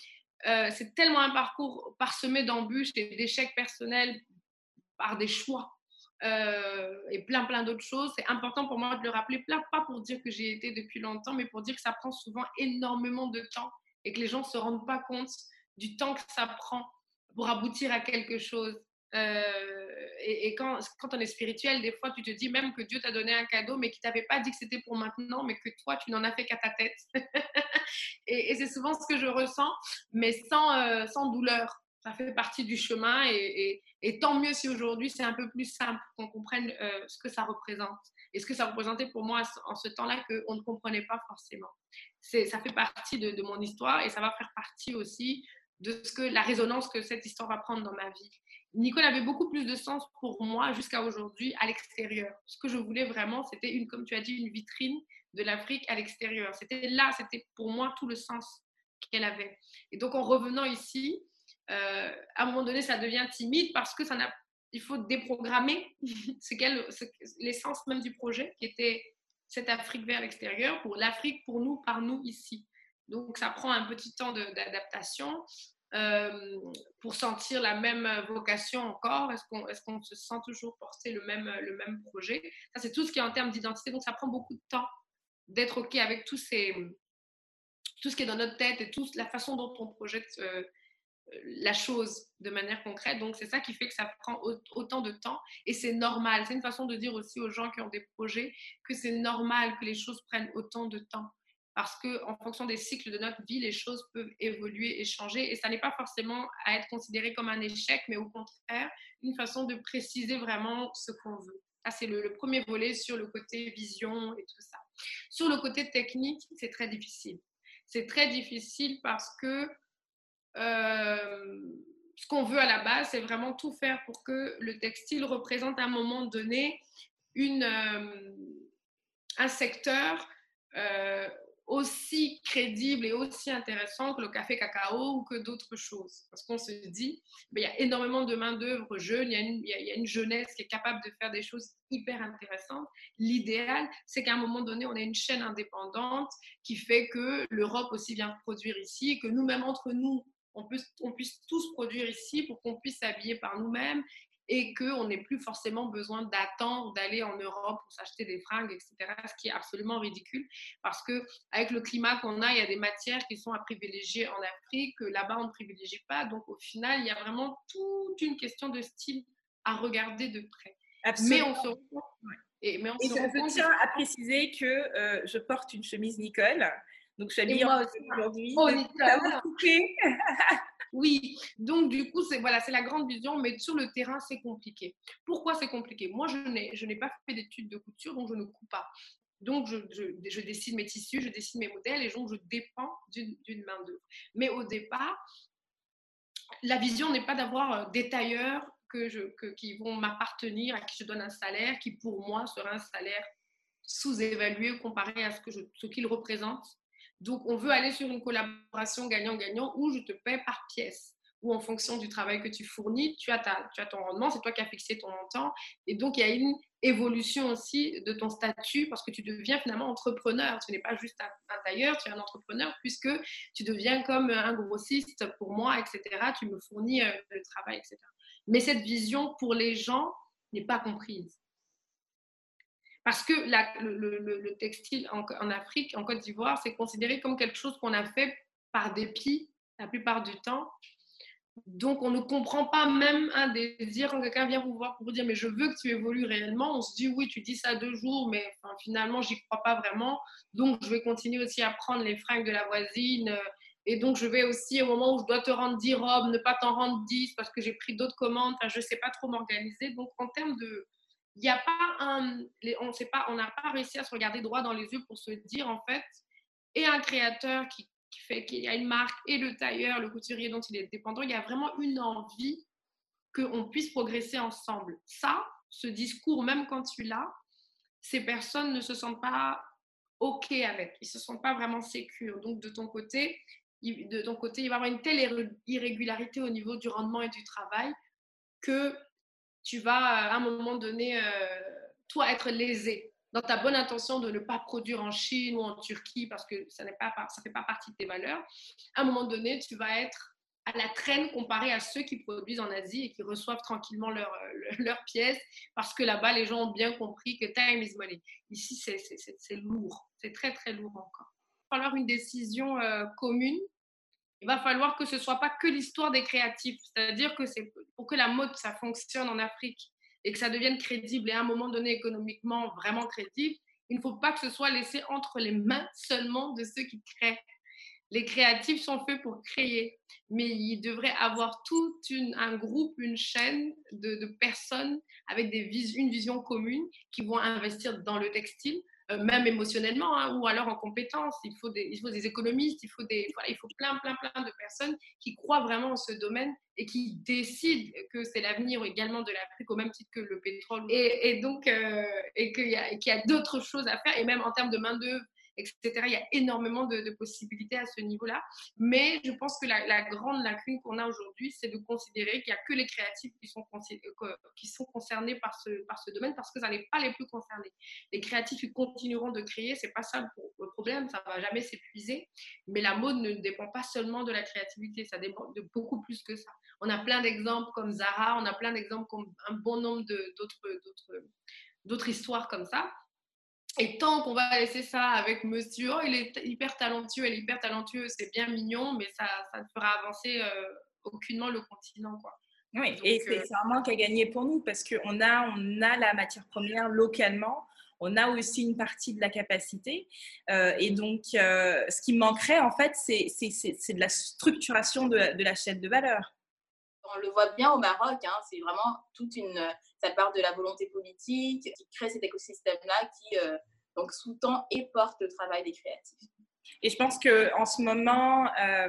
euh, c'est tellement un parcours parsemé d'embûches et d'échecs personnels par des choix euh, et plein, plein d'autres choses. C'est important pour moi de le rappeler, pas pour dire que j'ai été depuis longtemps, mais pour dire que ça prend souvent énormément de temps et que les gens ne se rendent pas compte du temps que ça prend pour aboutir à quelque chose. Euh, et, quand, on est spirituel, des fois, tu te dis même que Dieu t'a donné un cadeau, mais qu'il t'avait pas dit que c'était pour maintenant, mais que toi, tu n'en as fait qu'à ta tête. et, c'est souvent ce que je ressens, mais sans, euh, douleur. Ça fait partie du chemin et, tant mieux si aujourd'hui c'est un peu plus simple qu'on comprenne euh, ce que ça représente et ce que ça représentait pour moi en ce temps-là qu'on ne comprenait pas forcément. Ça fait partie de, de mon histoire et ça va faire partie aussi de ce que la résonance que cette histoire va prendre dans ma vie. Nicole avait beaucoup plus de sens pour moi jusqu'à aujourd'hui à l'extérieur. Ce que je voulais vraiment, c'était une, comme tu as dit, une vitrine de l'Afrique à l'extérieur. C'était là, c'était pour moi tout le sens qu'elle avait. Et donc en revenant ici, euh, à un moment donné, ça devient timide parce que ça n'a, il faut déprogrammer l'essence même du projet qui était cette Afrique vers l'extérieur pour l'Afrique, pour nous, par nous ici. Donc ça prend un petit temps d'adaptation. Euh, pour sentir la même vocation encore? Est-ce qu'on se sent toujours porter le même, projet? Ça, c'est tout ce qui est en termes d'identité. Donc, ça prend beaucoup de temps d'être OK avec tout ce qui est dans notre tête et toute la façon dont on projette euh, la chose de manière concrète. Donc, c'est ça qui fait que ça prend autant de temps et c'est normal. C'est une façon de dire aussi aux gens qui ont des projets que c'est normal que les choses prennent autant de temps parce qu'en fonction des cycles de notre vie, les choses peuvent évoluer et changer. Et ça n'est pas forcément à être considéré comme un échec, mais au contraire, une façon de préciser vraiment ce qu'on veut. Ça, c'est le, premier volet sur le côté vision et tout ça. Sur le côté technique, c'est très difficile. C'est très difficile parce que euh, ce qu'on veut à la base, c'est vraiment tout faire pour que le textile représente à un moment donné une, euh, un secteur euh, aussi crédible et aussi intéressant que le café cacao ou que d'autres choses. Parce qu'on se dit, ben, il y a énormément de main-d'œuvre jeune, il y, a une, jeunesse qui est capable de faire des choses hyper intéressantes. L'idéal, c'est qu'à un moment donné, on ait une chaîne indépendante qui fait que l'Europe aussi vient produire ici que nous-mêmes, entre nous, on puisse tous produire ici pour qu'on puisse s'habiller par nous-mêmes et qu'on n'ait plus forcément besoin d'attendre d'aller en Europe pour s'acheter des fringues, etc. Ce qui est absolument ridicule parce que avec le climat qu'on a, il y a des matières qui sont à privilégier en Afrique, que là-bas on ne privilégie pas. Donc au final, il y a vraiment toute une question de style à regarder de près. Mais on se et, mais on et je tiens à préciser que euh, je porte une chemise Nicole. Donc, je suis habillée aujourd'hui. Oh, oui, donc du coup, c'est voilà, la grande vision, mais sur le terrain, c'est compliqué. Pourquoi c'est compliqué? Moi, je n'ai, pas fait d'études de couture, donc je ne coupe pas. Donc, je, je, je, dessine mes tissus, je dessine mes modèles et donc je dépends d'une, d'une main d'œuvre. Mais au départ, la vision n'est pas d'avoir euh, des tailleurs qui vont m'appartenir, à qui je donne un salaire, qui pour moi sera un salaire sous-évalué comparé à ce, je, ce qu'il représente. Donc, on veut aller sur une collaboration gagnant-gagnant où je te paie par pièce, où en fonction du travail que tu fournis, tu as, ta, tu as ton rendement, c'est toi qui as fixé ton montant. Et donc, il y a une évolution aussi de ton statut parce que tu deviens finalement entrepreneur. Tu n'es pas juste un, un, tailleur, tu es un entrepreneur puisque tu deviens comme un grossiste pour moi, etc. Tu me fournis euh, le travail, etc. Mais cette vision pour les gens n'est pas comprise. Parce que le, le, le, textile en, Afrique, en Côte d'Ivoire, c'est considéré comme quelque chose qu'on a fait par dépit la plupart du temps. Donc, on ne comprend pas même un désir quand quelqu'un vient vous voir pour vous dire Mais je veux que tu évolues réellement. On se dit Oui, tu dis ça deux jours, mais enfin, finalement, j'y crois pas vraiment. Donc, je vais continuer aussi à prendre les fringues de la voisine et donc, je vais aussi, au moment où je dois te rendre 10 robes, ne pas t'en rendre 10 parce que j'ai pris d'autres commandes. Enfin, je ne sais pas trop m'organiser. Donc, en termes de. Il n'y a pas un. On sait pas, on n'a pas réussi à se regarder droit dans les yeux pour se dire, en fait, et un créateur qui, fait qu'il y a une marque, et le tailleur, le couturier dont il est dépendant, il y a vraiment une envie qu'on puisse progresser ensemble. Ça, ce discours, même quand tu l'as, ces personnes ne se sentent pas OK avec. Ils ne se sentent pas vraiment sécures. Donc, de ton côté, de ton côté, il va y avoir une telle irrégularité au niveau du rendement et du travail que tu vas à un moment donné, euh, toi, être lésé dans ta bonne intention de ne pas produire en Chine ou en Turquie parce que ça ne fait pas partie de tes valeurs. À un moment donné, tu vas être à la traîne comparé à ceux qui produisent en Asie et qui reçoivent tranquillement leurs leur euh, pièces parce que là-bas, les gens ont bien compris que time is money. Ici, c'est lourd, c'est très, très lourd encore. Il va falloir une décision euh, commune il va falloir que ce soit pas que l'histoire des créatifs. C'est-à-dire que c'est pour que la mode, ça fonctionne en Afrique et que ça devienne crédible et à un moment donné économiquement vraiment crédible, il ne faut pas que ce soit laissé entre les mains seulement de ceux qui créent. Les créatifs sont faits pour créer, mais il devrait avoir tout un groupe, une chaîne de, personnes avec une vision commune qui vont investir dans le textile, même émotionnellement, hein, ou alors en compétences. Il faut, des, il faut des économistes, il faut, des, il faut plein, plein, plein de personnes qui croient vraiment en ce domaine et qui décident que c'est l'avenir également de l'Afrique au même titre que le pétrole. Et, et donc, euh, et qu'il y a, a d'autres choses à faire, et même en termes de main-d'œuvre etc. Il y a énormément de, possibilités à ce niveau-là. Mais je pense que la, grande lacune qu'on a aujourd'hui, c'est de considérer qu'il n'y a que les créatifs qui sont, euh, qui sont concernés par ce, par ce domaine parce que ça n'est pas les plus concernés. Les créatifs, continueront de créer, c'est pas ça le problème, ça va jamais s'épuiser. Mais la mode ne dépend pas seulement de la créativité, ça dépend de beaucoup plus que ça. On a plein d'exemples comme Zara, on a plein d'exemples comme un bon nombre d'autres histoires comme ça. Et tant qu'on va laisser ça avec monsieur, oh, il est hyper talentueux, elle est hyper talentueux, c'est bien mignon, mais ça, ça ne fera avancer euh, aucunement le continent. Quoi. Oui, Donc, et c'est euh... un manque à gagner pour nous parce qu'on a, on a la matière première localement, on a aussi une partie de la capacité. Euh, et donc, euh, ce qui manquerait, en fait, c'est de la structuration de, de la chaîne de valeur. On le voit bien au Maroc, hein, c'est vraiment toute une ça part de la volonté politique qui crée cet écosystème-là qui euh, donc sous-tend et porte le travail des créatifs. Et je pense qu'en ce moment, euh,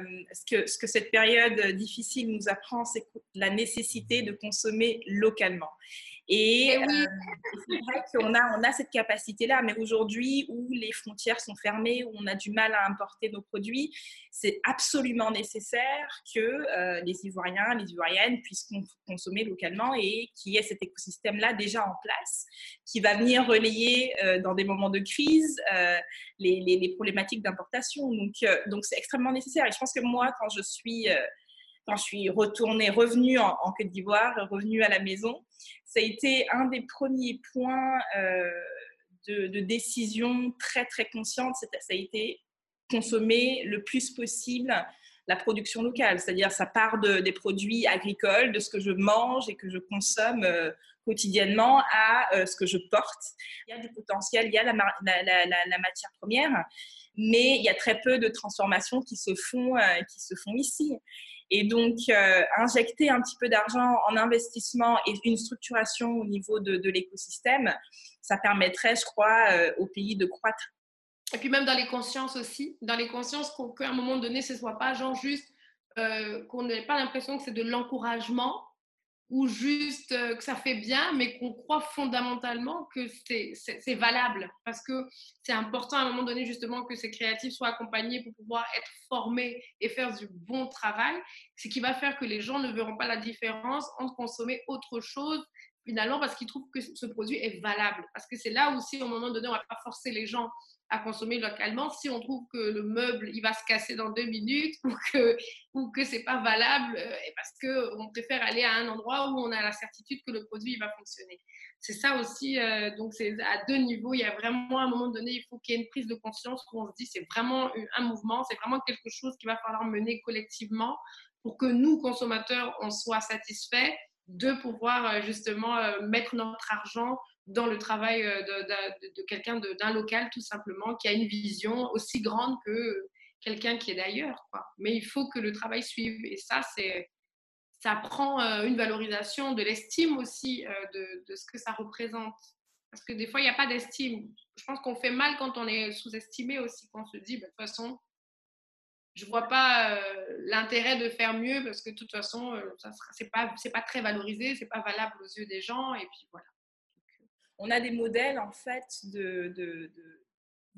que, ce que cette période difficile nous apprend, c'est la nécessité de consommer localement. Et, et oui. euh, c'est vrai qu'on a, on a cette capacité-là, mais aujourd'hui où les frontières sont fermées, où on a du mal à importer nos produits, c'est absolument nécessaire que euh, les Ivoiriens, les Ivoiriennes puissent consommer localement et qu'il y ait cet écosystème-là déjà en place, qui va venir relayer euh, dans des moments de crise les, les, les, problématiques d'importation. Donc, donc c'est extrêmement nécessaire. Et je pense que moi, quand je suis quand je suis retournée, revenue en, Côte d'Ivoire, revenue à la maison, ça a été un des premiers points euh, de, décision très très consciente. Ça a été consommer le plus possible la production locale, c'est-à-dire ça part de, des produits agricoles, de ce que je mange et que je consomme euh, quotidiennement à euh, ce que je porte. Il y a du potentiel, il y a la, matière première, mais il y a très peu de transformations qui se font, qui se font ici. Et donc, injecter un petit peu d'argent en investissement et une structuration au niveau de, l'écosystème, ça permettrait, je crois, au pays de croître. Et puis même dans les consciences aussi, dans les consciences qu'à un moment donné, ce ne soit pas juste euh, qu'on n'ait pas l'impression que c'est de l'encouragement ou juste euh, que ça fait bien, mais qu'on croit fondamentalement que c'est valable. Parce que c'est important à un moment donné justement que ces créatifs soient accompagnés pour pouvoir être formés et faire du bon travail, ce qui va faire que les gens ne verront pas la différence entre consommer autre chose finalement parce qu'ils trouvent que ce produit est valable. Parce que c'est là aussi, au moment donné, on ne va pas forcer les gens à consommer localement. Si on trouve que le meuble il va se casser dans deux minutes ou que ou que c'est pas valable euh, parce que on préfère aller à un endroit où on a la certitude que le produit il va fonctionner. C'est ça aussi euh, donc c'est à deux niveaux. Il y a vraiment à un moment donné il faut qu'il y ait une prise de conscience où on se dit c'est vraiment un mouvement c'est vraiment quelque chose qu'il va falloir mener collectivement pour que nous consommateurs on soit satisfaits de pouvoir euh, justement mettre notre argent dans le travail euh, de, quelqu'un d'un local, tout simplement, qui a une vision aussi grande que quelqu'un qui est d'ailleurs. Mais il faut que le travail suive. Et ça, c'est ça prend euh, une valorisation de l'estime aussi euh, de, ce que ça représente. Parce que des fois, il n'y a pas d'estime. Je pense qu'on fait mal quand on est sous-estimé aussi, qu'on se dit, bah, de toute façon, je ne vois pas l'intérêt de faire mieux parce que de toute façon, ce n'est pas, pas très valorisé, ce n'est pas valable aux yeux des gens. Et puis voilà on a des modèles en fait de,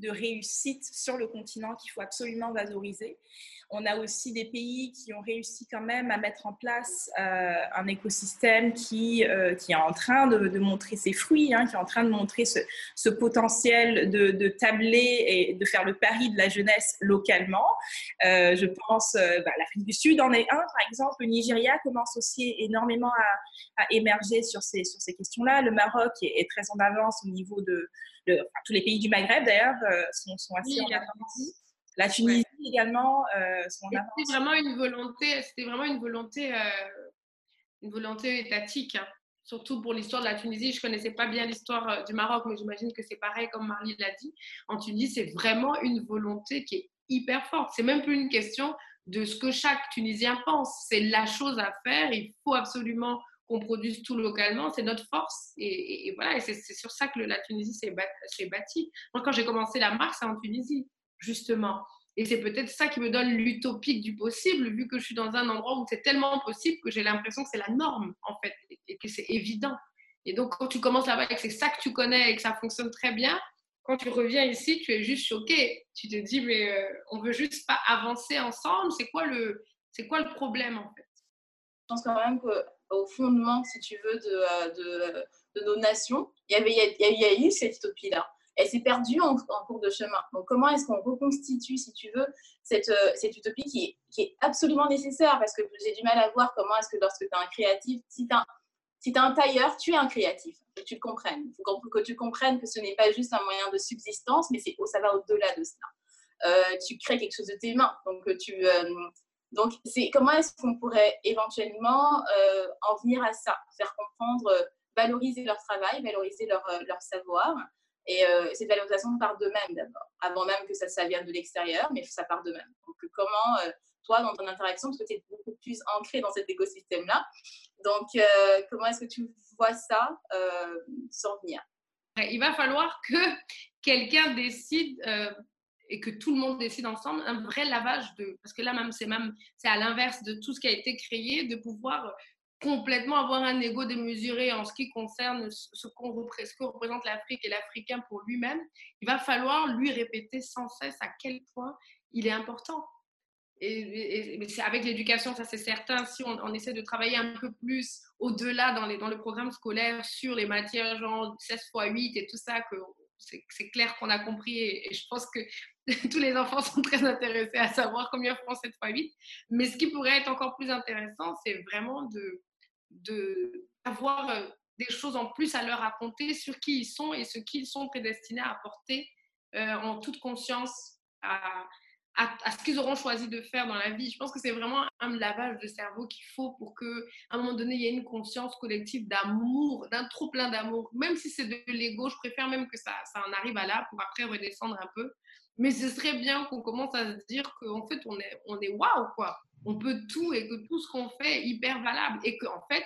réussite sur le continent qu'il faut absolument valoriser. On a aussi des pays qui ont réussi quand même à mettre en place euh, un écosystème qui, euh, qui est en train de, montrer ses fruits, hein, qui est en train de montrer ce, potentiel de, tabler et de faire le pari de la jeunesse localement. Euh, je pense, bah, l'Afrique du Sud en est un, par exemple. Le Nigeria commence aussi énormément à, émerger sur ces, sur ces questions-là. Le Maroc est, très en avance au niveau de, tous les pays du Maghreb d'ailleurs sont, sont, assez en avance. La Tunisie également euh, C'était vraiment une volonté, c'était vraiment une volonté, euh, une volonté étatique. Hein. Surtout pour l'histoire de la Tunisie, je connaissais pas bien l'histoire euh, du Maroc, mais j'imagine que c'est pareil comme Marlie l'a dit. En Tunisie, c'est vraiment une volonté qui est hyper forte. C'est même plus une question de ce que chaque Tunisien pense. C'est la chose à faire. Il faut absolument qu'on produise tout localement. C'est notre force. Et, voilà, et c'est sur ça que la Tunisie s'est bâtie. Moi, quand j'ai commencé la marque, c'est en Tunisie justement. Et c'est peut-être ça qui me donne l'utopique du possible, vu que je suis dans un endroit où c'est tellement possible que j'ai l'impression que c'est la norme, en fait, et que c'est évident. Et donc, quand tu commences là-bas et que c'est ça que tu connais et que ça fonctionne très bien, quand tu reviens ici, tu es juste choqué. Tu te dis, mais euh, on veut juste pas avancer ensemble. C'est quoi le, c'est quoi le problème, en fait? Je pense quand même qu'au fondement, si tu veux, de, euh, de, de nos nations, il y, avait, il y a eu cette utopie-là elle s'est perdue en, cours de chemin. Donc, comment est-ce qu'on reconstitue, si tu veux, cette, euh, cette utopie qui est, absolument nécessaire? Parce que j'ai du mal à voir comment est-ce que lorsque tu es un créatif, si tu si as un tailleur, tu es un créatif. Que tu le comprennes. Il faut que tu comprennes que ce n'est pas juste un moyen de subsistance, mais ça va au-delà de cela. Euh, tu crées quelque chose de tes mains. Donc, tu, donc c'est comment est-ce qu'on pourrait éventuellement en venir à ça, faire comprendre, valoriser leur travail, valoriser leur, leur savoir, et euh, cette valorisation part d'eux-mêmes d'abord, avant même que ça, ça vienne de l'extérieur, mais ça part d'eux-mêmes. Donc, comment, euh, toi, dans ton interaction, parce que tu es beaucoup plus ancré dans cet écosystème-là, donc euh, comment est-ce que tu vois ça s'en venir? Il va falloir que quelqu'un décide et que tout le monde décide ensemble un vrai lavage de parce que là même c'est même c'est à l'inverse de tout ce qui a été créé de pouvoir complètement avoir un ego démesuré en ce qui concerne ce, qu'on que représente l'Afrique et l'Africain pour lui-même, il va falloir lui répéter sans cesse à quel point il est important. Et, c'est avec l'éducation, ça c'est certain, si on, essaie de travailler un peu plus au-delà dans, dans le programme scolaire sur les matières genre 16 x 8 et tout ça, c'est clair qu'on a compris et, je pense que tous les enfants sont très intéressés à savoir combien font 7 fois 8. Mais ce qui pourrait être encore plus intéressant, c'est vraiment de, de avoir euh, des choses en plus à leur raconter sur qui ils sont et ce qu'ils sont prédestinés à apporter euh, en toute conscience à, à, ce qu'ils auront choisi de faire dans la vie. Je pense que c'est vraiment un lavage de cerveau qu'il faut pour qu'à un moment donné, il y ait une conscience collective d'amour, d'un trop plein d'amour. Même si c'est de l'ego, je préfère même que ça, ça en arrive à là pour après redescendre un peu. Mais ce serait bien qu'on commence à se dire qu'en fait, on est, on est waouh, quoi. On peut tout et que tout ce qu'on fait est hyper valable. Et qu'en fait,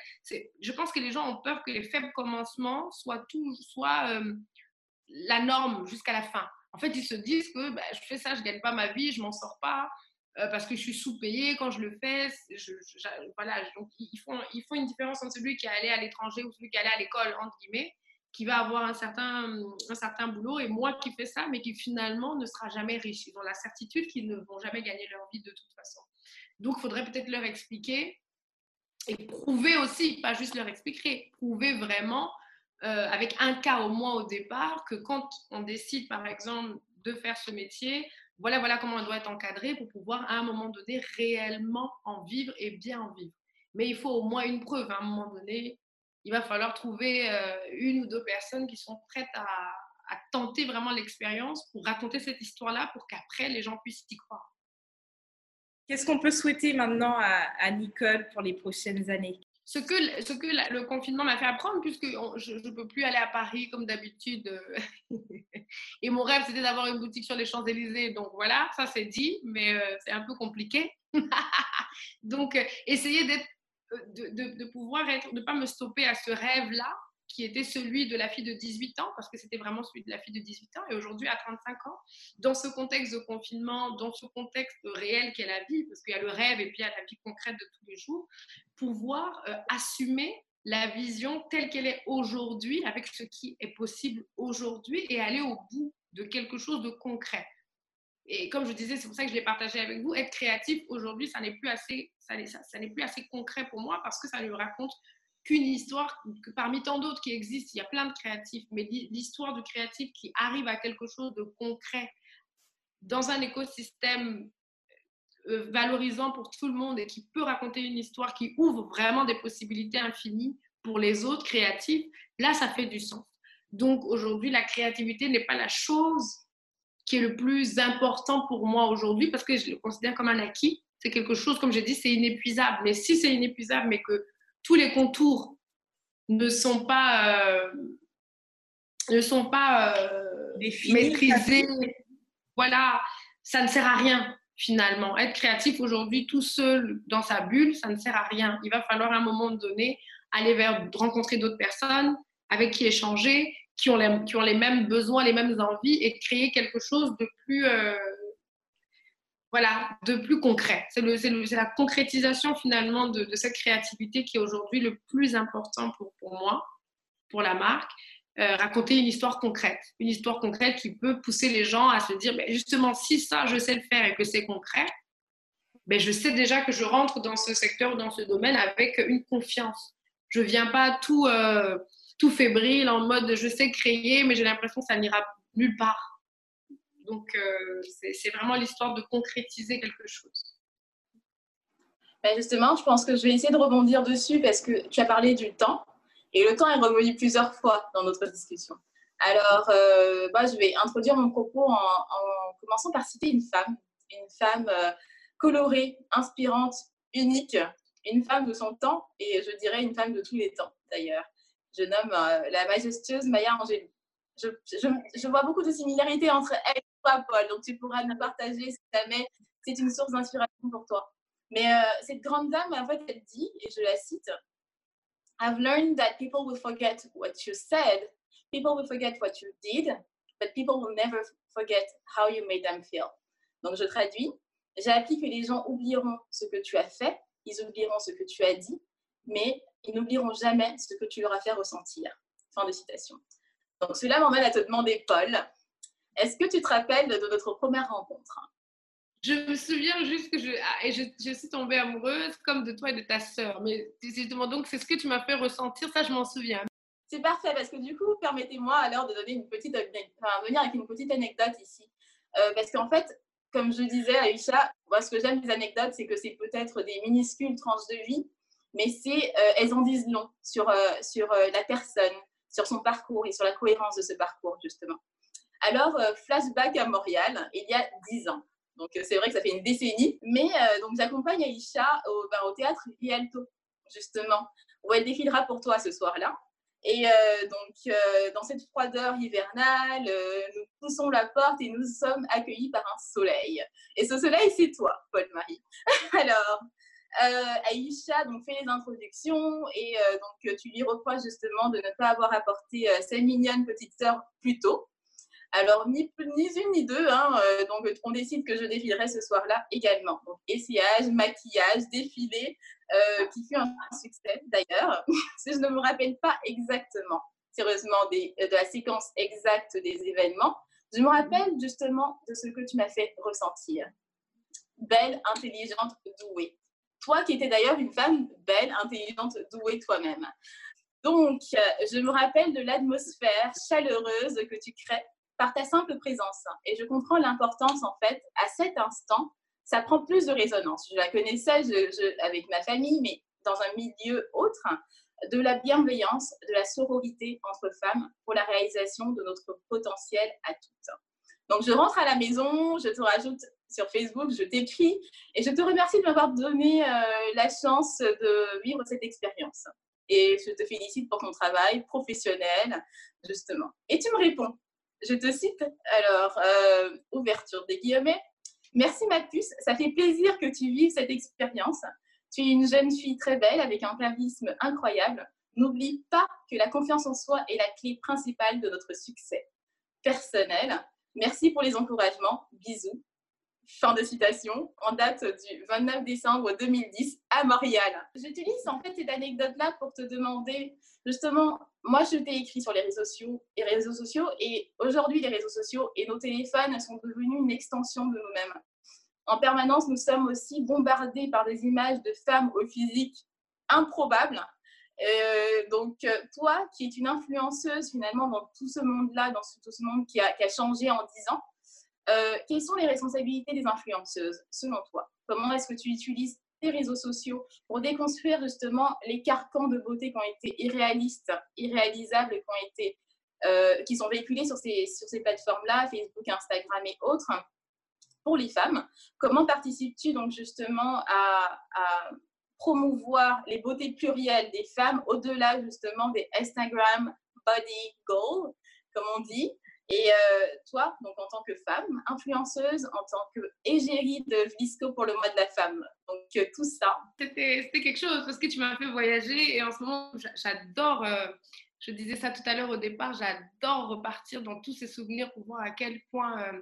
je pense que les gens ont peur que les faibles commencements soient, tout, soient euh, la norme jusqu'à la fin. En fait, ils se disent que bah, je fais ça, je ne gagne pas ma vie, je m'en sors pas. Euh, parce que je suis sous-payée quand je le fais. Voilà, donc ils font, ils font une différence entre celui qui est allé à l'étranger ou celui qui est allé à l'école, entre guillemets, qui va avoir un certain, un certain boulot, et moi qui fais ça, mais qui finalement ne sera jamais riche. Ils ont la certitude qu'ils ne vont jamais gagner leur vie de toute façon. Donc, il faudrait peut-être leur expliquer et prouver aussi, pas juste leur expliquer, prouver vraiment euh, avec un cas au moins au départ, que quand on décide, par exemple, de faire ce métier, voilà, voilà comment on doit être encadré pour pouvoir, à un moment donné, réellement en vivre et bien en vivre. Mais il faut au moins une preuve. À un moment donné, il va falloir trouver euh, une ou deux personnes qui sont prêtes à, tenter vraiment l'expérience pour raconter cette histoire-là pour qu'après, les gens puissent y croire. Qu'est-ce qu'on peut souhaiter maintenant à Nicole pour les prochaines années? Ce que, le confinement m'a fait apprendre, puisque je ne peux plus aller à Paris comme d'habitude. Euh, et mon rêve, c'était d'avoir une boutique sur les Champs-Élysées. Donc voilà, ça c'est dit, mais euh, c'est un peu compliqué. donc, euh, essayer de, de, pouvoir être, de ne pas me stopper à ce rêve-là, qui était celui de la fille de 18 ans, parce que c'était vraiment celui de la fille de 18 ans, et aujourd'hui à 35 ans, dans ce contexte de confinement, dans ce contexte réel qu'est la vie, parce qu'il y a le rêve et puis il y a la vie concrète de tous les jours, pouvoir euh, assumer la vision telle qu'elle est aujourd'hui, avec ce qui est possible aujourd'hui, et aller au bout de quelque chose de concret. Et comme je disais, c'est pour ça que je l'ai partagé avec vous, être créatif aujourd'hui, ça n'est plus assez, ça, ça, ça n'est plus assez concret pour moi parce que ça lui raconte qu'une histoire, parmi tant d'autres qui existent, il y a plein de créatifs, mais l'histoire du créatif qui arrive à quelque chose de concret dans un écosystème euh, valorisant pour tout le monde et qui peut raconter une histoire qui ouvre vraiment des possibilités infinies pour les autres créatifs, là, ça fait du sens. Donc aujourd'hui, la créativité n'est pas la chose qui est le plus important pour moi aujourd'hui parce que je le considère comme un acquis. C'est quelque chose, comme j'ai dit, c'est inépuisable. Mais si c'est inépuisable, mais que tous les contours ne sont pas, euh, ne sont pas euh, maîtrisés. Voilà, ça ne sert à rien finalement. Être créatif aujourd'hui tout seul dans sa bulle, ça ne sert à rien. Il va falloir à un moment donné aller vers rencontrer d'autres personnes avec qui échanger, qui ont, les, qui ont les mêmes besoins, les mêmes envies et créer quelque chose de plus, euh, voilà, de plus concret. C'est la concrétisation finalement de, cette créativité qui est aujourd'hui le plus important pour, moi, pour la marque. Euh, raconter une histoire concrète, une histoire concrète qui peut pousser les gens à se dire, justement, si ça, je sais le faire et que c'est concret, mais je sais déjà que je rentre dans ce secteur, dans ce domaine avec une confiance. Je viens pas tout, euh, tout fébrile en mode je sais créer, mais j'ai l'impression que ça n'ira nulle part. Donc, euh, c'est vraiment l'histoire de concrétiser quelque chose. Ben justement, je pense que je vais essayer de rebondir dessus parce que tu as parlé du temps et le temps est revenu plusieurs fois dans notre discussion. Alors, euh, bah, je vais introduire mon propos en, commençant par citer une femme, une femme euh, colorée, inspirante, unique, une femme de son temps et je dirais une femme de tous les temps d'ailleurs. Je nomme la majestueuse Maya Angelou. Je, vois beaucoup de similarités entre elle toi, Paul. Donc, tu pourras nous partager si jamais c'est une source d'inspiration pour toi. Mais euh, cette grande dame, en fait, elle dit, et je la cite, I've learned that people will forget what you said, people will forget what you did, but people will never forget how you made them feel. Donc, je traduis. J'ai appris que les gens oublieront ce que tu as fait, ils oublieront ce que tu as dit, mais ils n'oublieront jamais ce que tu leur as fait ressentir. Fin de citation. Donc, cela m'emmène à te demander, Paul, est-ce que tu te rappelles de notre première rencontre? Je me souviens juste que je, ah, et je, suis tombée amoureuse comme de toi et de ta sœur. Mais justement, donc, c'est ce que tu m'as fait ressentir, ça, je m'en souviens. C'est parfait parce que du coup, permettez-moi alors de donner une petite, enfin, venir avec une petite anecdote ici. Euh, parce qu'en fait, comme je disais, Aïcha, moi, ce que j'aime des anecdotes, c'est que c'est peut-être des minuscules tranches de vie, mais c'est, euh, elles en disent long sur, euh, sur la personne, sur son parcours et sur la cohérence de ce parcours, justement. Alors, flashback à Montréal, il y a dix ans. Donc, c'est vrai que ça fait une décennie, mais donc j'accompagne Aïcha au, ben, au théâtre Rialto, justement, où elle défilera pour toi ce soir-là. Et euh, donc, euh, dans cette froideur hivernale, euh, nous poussons la porte et nous sommes accueillis par un soleil. Et ce soleil, c'est toi, Paul-Marie. Alors, Aïcha donc, fait les introductions et donc, tu lui reproches justement de ne pas avoir apporté sa mignonne petite sœur plus tôt. Alors, ni, une ni deux, hein, euh, donc on décide que je défilerai ce soir-là également. Donc, essayage, maquillage, défilé, euh, qui fut un succès d'ailleurs. je ne me rappelle pas exactement, sérieusement, de la séquence exacte des événements, je me rappelle justement de ce que tu m'as fait ressentir. Belle, intelligente, douée. Toi qui étais d'ailleurs une femme belle, intelligente, douée toi-même. Donc, euh, je me rappelle de l'atmosphère chaleureuse que tu crées par ta simple présence. Et je comprends l'importance, en fait, à cet instant, ça prend plus de résonance. Je la connaissais avec ma famille, mais dans un milieu autre, de la bienveillance, de la sororité entre femmes pour la réalisation de notre potentiel à toutes. Donc, je rentre à la maison, je te rajoute sur Facebook, je t'écris et je te remercie de m'avoir donné euh, la chance de vivre cette expérience. Et je te félicite pour ton travail professionnel, justement. Et tu me réponds, je te cite alors, euh, ouverture des guillemets. Merci ma puce, ça fait plaisir que tu vives cette expérience. Tu es une jeune fille très belle avec un charisme incroyable. N'oublie pas que la confiance en soi est la clé principale de notre succès personnel. Merci pour les encouragements. Bisous. Fin de citation, en date du 29 décembre 2010 à Montréal. J'utilise en fait cette anecdote-là pour te demander justement moi, je t'ai écrit sur les réseaux sociaux et réseaux sociaux, et aujourd'hui, les réseaux sociaux et nos téléphones sont devenus une extension de nous-mêmes. En permanence, nous sommes aussi bombardés par des images de femmes au physique improbable. Euh, donc, toi, qui es une influenceuse finalement dans tout ce monde-là, dans tout ce monde qui a, qui a changé en 10 ans, euh, quelles sont les responsabilités des influenceuses selon toi? Comment est-ce que tu utilises réseaux sociaux pour déconstruire justement les carcans de beauté qui ont été irréalistes, irréalisables, qui ont été, euh, qui sont véhiculés sur ces, sur ces plateformes-là, Facebook, Instagram et autres, pour les femmes. Comment participes-tu donc justement à, à promouvoir les beautés plurielles des femmes au-delà justement des Instagram body goals, comme on dit, et euh, toi, donc en tant que femme, influenceuse, en tant que égérie de Vlisco pour le mois de la femme. Donc euh, tout ça. C'était quelque chose parce que tu m'as fait voyager et en ce moment, j'adore, euh, je disais ça tout à l'heure au départ, j'adore repartir dans tous ces souvenirs pour voir à quel point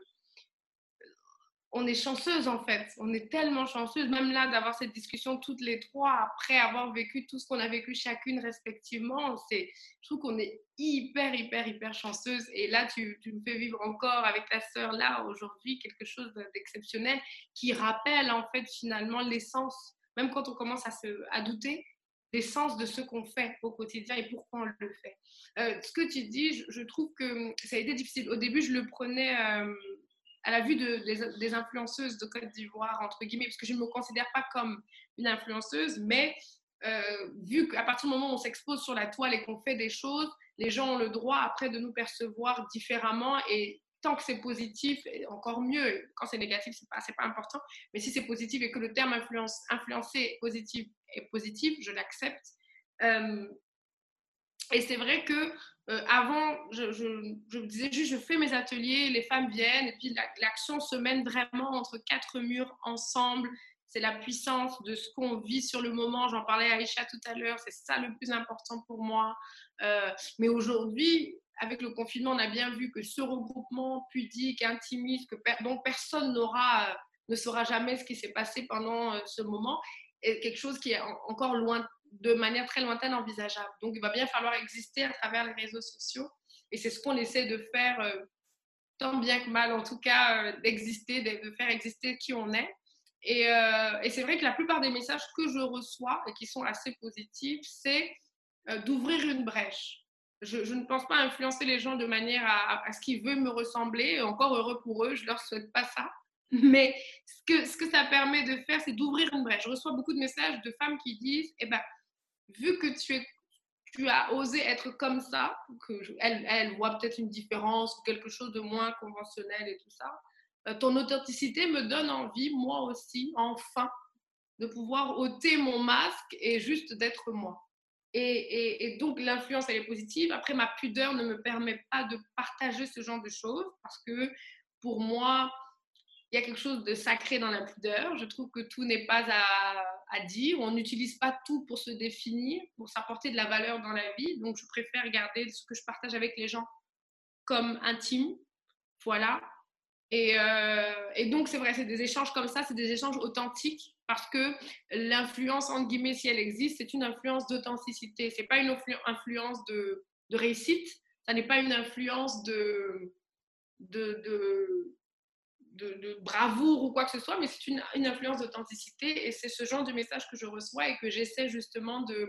on est chanceuse en fait. On est tellement chanceuse, même là, d'avoir cette discussion toutes les trois après avoir vécu tout ce qu'on a vécu chacune respectivement. C'est, je trouve qu'on est hyper, hyper, hyper chanceuse. Et là, tu, tu me fais vivre encore avec ta sœur là aujourd'hui quelque chose d'exceptionnel qui rappelle en fait finalement l'essence, même quand on commence à se à douter, l'essence de ce qu'on fait au quotidien et pourquoi on le fait. Euh, ce que tu dis, je, trouve que ça a été difficile. Au début, je le prenais. Euh, à la vue de, des, influenceuses de Côte d'Ivoire, entre guillemets, parce que je ne me considère pas comme une influenceuse, mais euh, vu qu'à partir du moment où on s'expose sur la toile et qu'on fait des choses, les gens ont le droit après de nous percevoir différemment et tant que c'est positif, encore mieux. Quand c'est négatif, c'est pas, pas important. Mais si c'est positif et que le terme influence, influencer positif est positif, je l'accepte. Euh, et c'est vrai que euh, avant, je, je, disais juste, je fais mes ateliers, les femmes viennent, et puis l'action se mène vraiment entre quatre murs ensemble. C'est la puissance de ce qu'on vit sur le moment. J'en parlais à Aïcha tout à l'heure, c'est ça le plus important pour moi. Euh, mais aujourd'hui, avec le confinement, on a bien vu que ce regroupement pudique, intimiste, que dont personne n'aura, ne saura jamais ce qui s'est passé pendant euh, ce moment, est quelque chose qui est encore loin, de manière très lointaine envisageable. Donc, il va bien falloir exister à travers les réseaux sociaux. Et c'est ce qu'on essaie de faire, euh, tant bien que mal, en tout cas, euh, d'exister, de, faire exister qui on est. Et, euh, et c'est vrai que la plupart des messages que je reçois et qui sont assez positifs, c'est d'ouvrir une brèche. Je, ne pense pas influencer les gens de manière à, ce qu'ils veulent me ressembler. Encore heureux pour eux, je leur souhaite pas ça. Mais ce que, ce que ça permet de faire, c'est d'ouvrir une brèche. Je reçois beaucoup de messages de femmes qui disent, eh ben, vu que tu, as osé être comme ça, que elle, elle voit peut-être une différence ou quelque chose de moins conventionnel et tout ça, euh, ton authenticité me donne envie, moi aussi, enfin, de pouvoir ôter mon masque et juste d'être moi. Et, et, donc l'influence, elle est positive. Après, ma pudeur ne me permet pas de partager ce genre de choses parce que pour moi, il y a quelque chose de sacré dans la pudeur. Je trouve que tout n'est pas à, à dire. On n'utilise pas tout pour se définir, pour s'apporter de la valeur dans la vie. Donc, je préfère garder ce que je partage avec les gens comme intime. Voilà. Et, euh, donc, c'est vrai, c'est des échanges comme ça, c'est des échanges authentiques parce que l'influence, entre guillemets, si elle existe, c'est une influence d'authenticité. C'est pas une influence de, réussite, ça n'est pas une influence de, de de, bravoure ou quoi que ce soit, mais c'est une, influence d'authenticité et c'est ce genre de message que je reçois et que j'essaie justement de,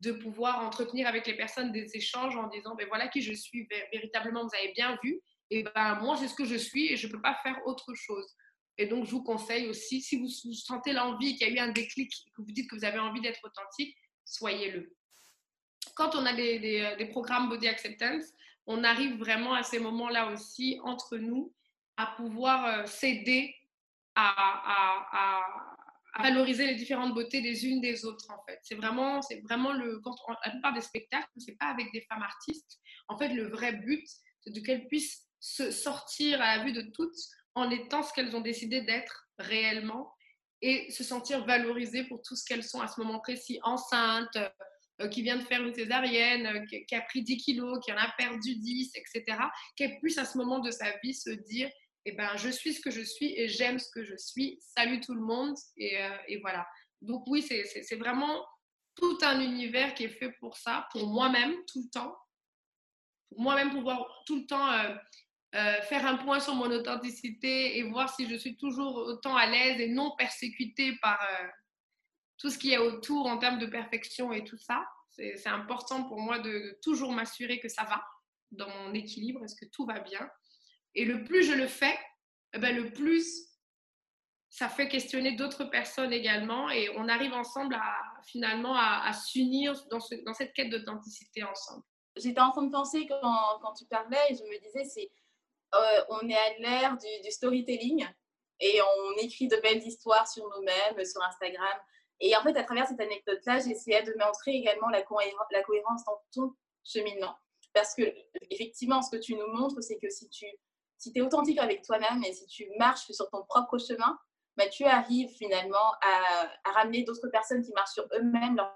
de pouvoir entretenir avec les personnes des échanges en disant, ben voilà qui je suis véritablement, vous avez bien vu, et ben moi c'est ce que je suis et je ne peux pas faire autre chose. Et donc je vous conseille aussi, si vous, sentez l'envie, qu'il y a eu un déclic, que vous dites que vous avez envie d'être authentique, soyez-le. Quand on a des, des, des programmes Body Acceptance, on arrive vraiment à ces moments-là aussi entre nous à pouvoir euh, s'aider à, valoriser les différentes beautés des unes des autres en fait. C'est vraiment, c'est vraiment le, la plupart des spectacles, c'est pas avec des femmes artistes. En fait, le vrai but, c'est de qu'elles puissent se sortir à la vue de toutes en étant ce qu'elles ont décidé d'être réellement et se sentir valorisées pour tout ce qu'elles sont à ce moment précis, enceinte, euh, qui vient de faire une césarienne, euh, qui, a pris 10 kilos, qui en a perdu 10, etc., qu'elle puisse à ce moment de sa vie se dire eh ben, je suis ce que je suis et j'aime ce que je suis. Salut tout le monde. Et, euh, voilà. Donc oui, c'est vraiment tout un univers qui est fait pour ça, pour moi-même tout le temps. Pour moi-même pouvoir tout le temps euh, euh, faire un point sur mon authenticité et voir si je suis toujours autant à l'aise et non persécutée par tout ce qu'il y a autour en termes de perfection et tout ça. C'est important pour moi de toujours m'assurer que ça va dans mon équilibre, est-ce que tout va bien? Et le plus je le fais, eh ben, le plus ça fait questionner d'autres personnes également et on arrive ensemble à finalement à, s'unir dans, cette quête d'authenticité ensemble. J'étais en train de penser quand, quand, tu parlais et je me disais, c'est, euh, on est à l'ère du, storytelling et on écrit de belles histoires sur nous-mêmes, sur Instagram. Et en fait, à travers cette anecdote-là, j'essayais de montrer également la, la cohérence dans ton cheminement. Parce que, effectivement, ce que tu nous montres, c'est que si tu si tu es authentique avec toi-même et si tu marches sur ton propre chemin, bah, tu arrives finalement à, ramener d'autres personnes qui marchent sur eux-mêmes leur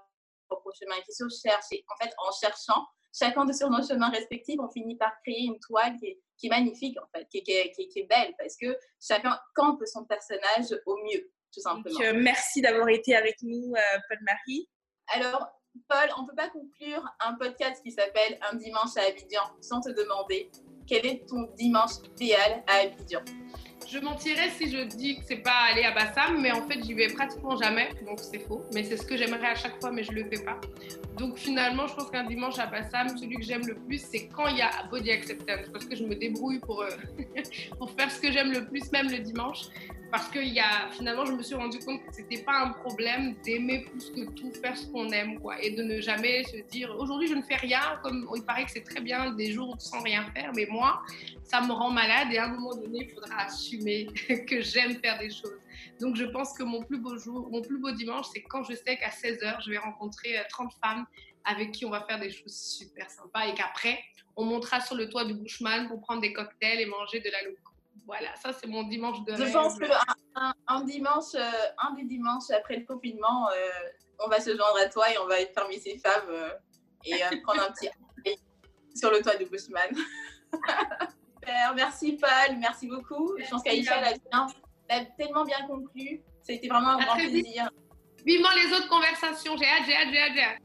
propre chemin et qui se cherchent. Et en fait, en cherchant, chacun de sur nos chemins respectifs, on finit par créer une toile qui est, qui est magnifique, en fait, qui est, qui, qui est, belle, parce que chacun campe son personnage au mieux, tout simplement. Donc, euh, merci d'avoir été avec nous, euh, Paul-Marie. Alors, Paul, on ne peut pas conclure un podcast qui s'appelle Un dimanche à Abidjan sans te demander quel est ton dimanche idéal à Abidjan? Je mentirais si je dis que c'est pas aller à Bassam, mais en fait j'y vais pratiquement jamais, donc c'est faux. Mais c'est ce que j'aimerais à chaque fois, mais je le fais pas. Donc finalement, je pense qu'un dimanche à Bassam, celui que j'aime le plus, c'est quand il y a Body Acceptance, parce que je me débrouille pour, euh, pour faire ce que j'aime le plus, même le dimanche parce que y a, finalement, je me suis rendu compte que c'était pas un problème d'aimer plus que tout, faire ce qu'on aime, quoi, et de ne jamais se dire aujourd'hui je ne fais rien, comme il paraît que c'est très bien des jours sans rien faire, mais moi, ça me rend malade et à un moment donné, il faudra assumer que j'aime faire des choses. Donc je pense que mon plus beau jour, mon plus beau dimanche, c'est quand je sais qu'à 16h, je vais rencontrer 30 euh, femmes avec qui on va faire des choses super sympas et qu'après, on montera sur le toit du Bushman pour prendre des cocktails et manger de la loco. Voilà, ça c'est mon dimanche de Je pense qu'un un, dimanche, euh, un des dimanches après le confinement, euh, on va se joindre à toi et on va être parmi ces femmes euh, et prendre un petit sur le toit de Bushman. merci Paul, merci beaucoup. Je pense qu'Aïcha l'a tellement bien conclu. C'était vraiment un grand plaisir. Vivement les autres conversations. J'ai hâte, j'ai hâte, j'ai hâte, j'ai hâte.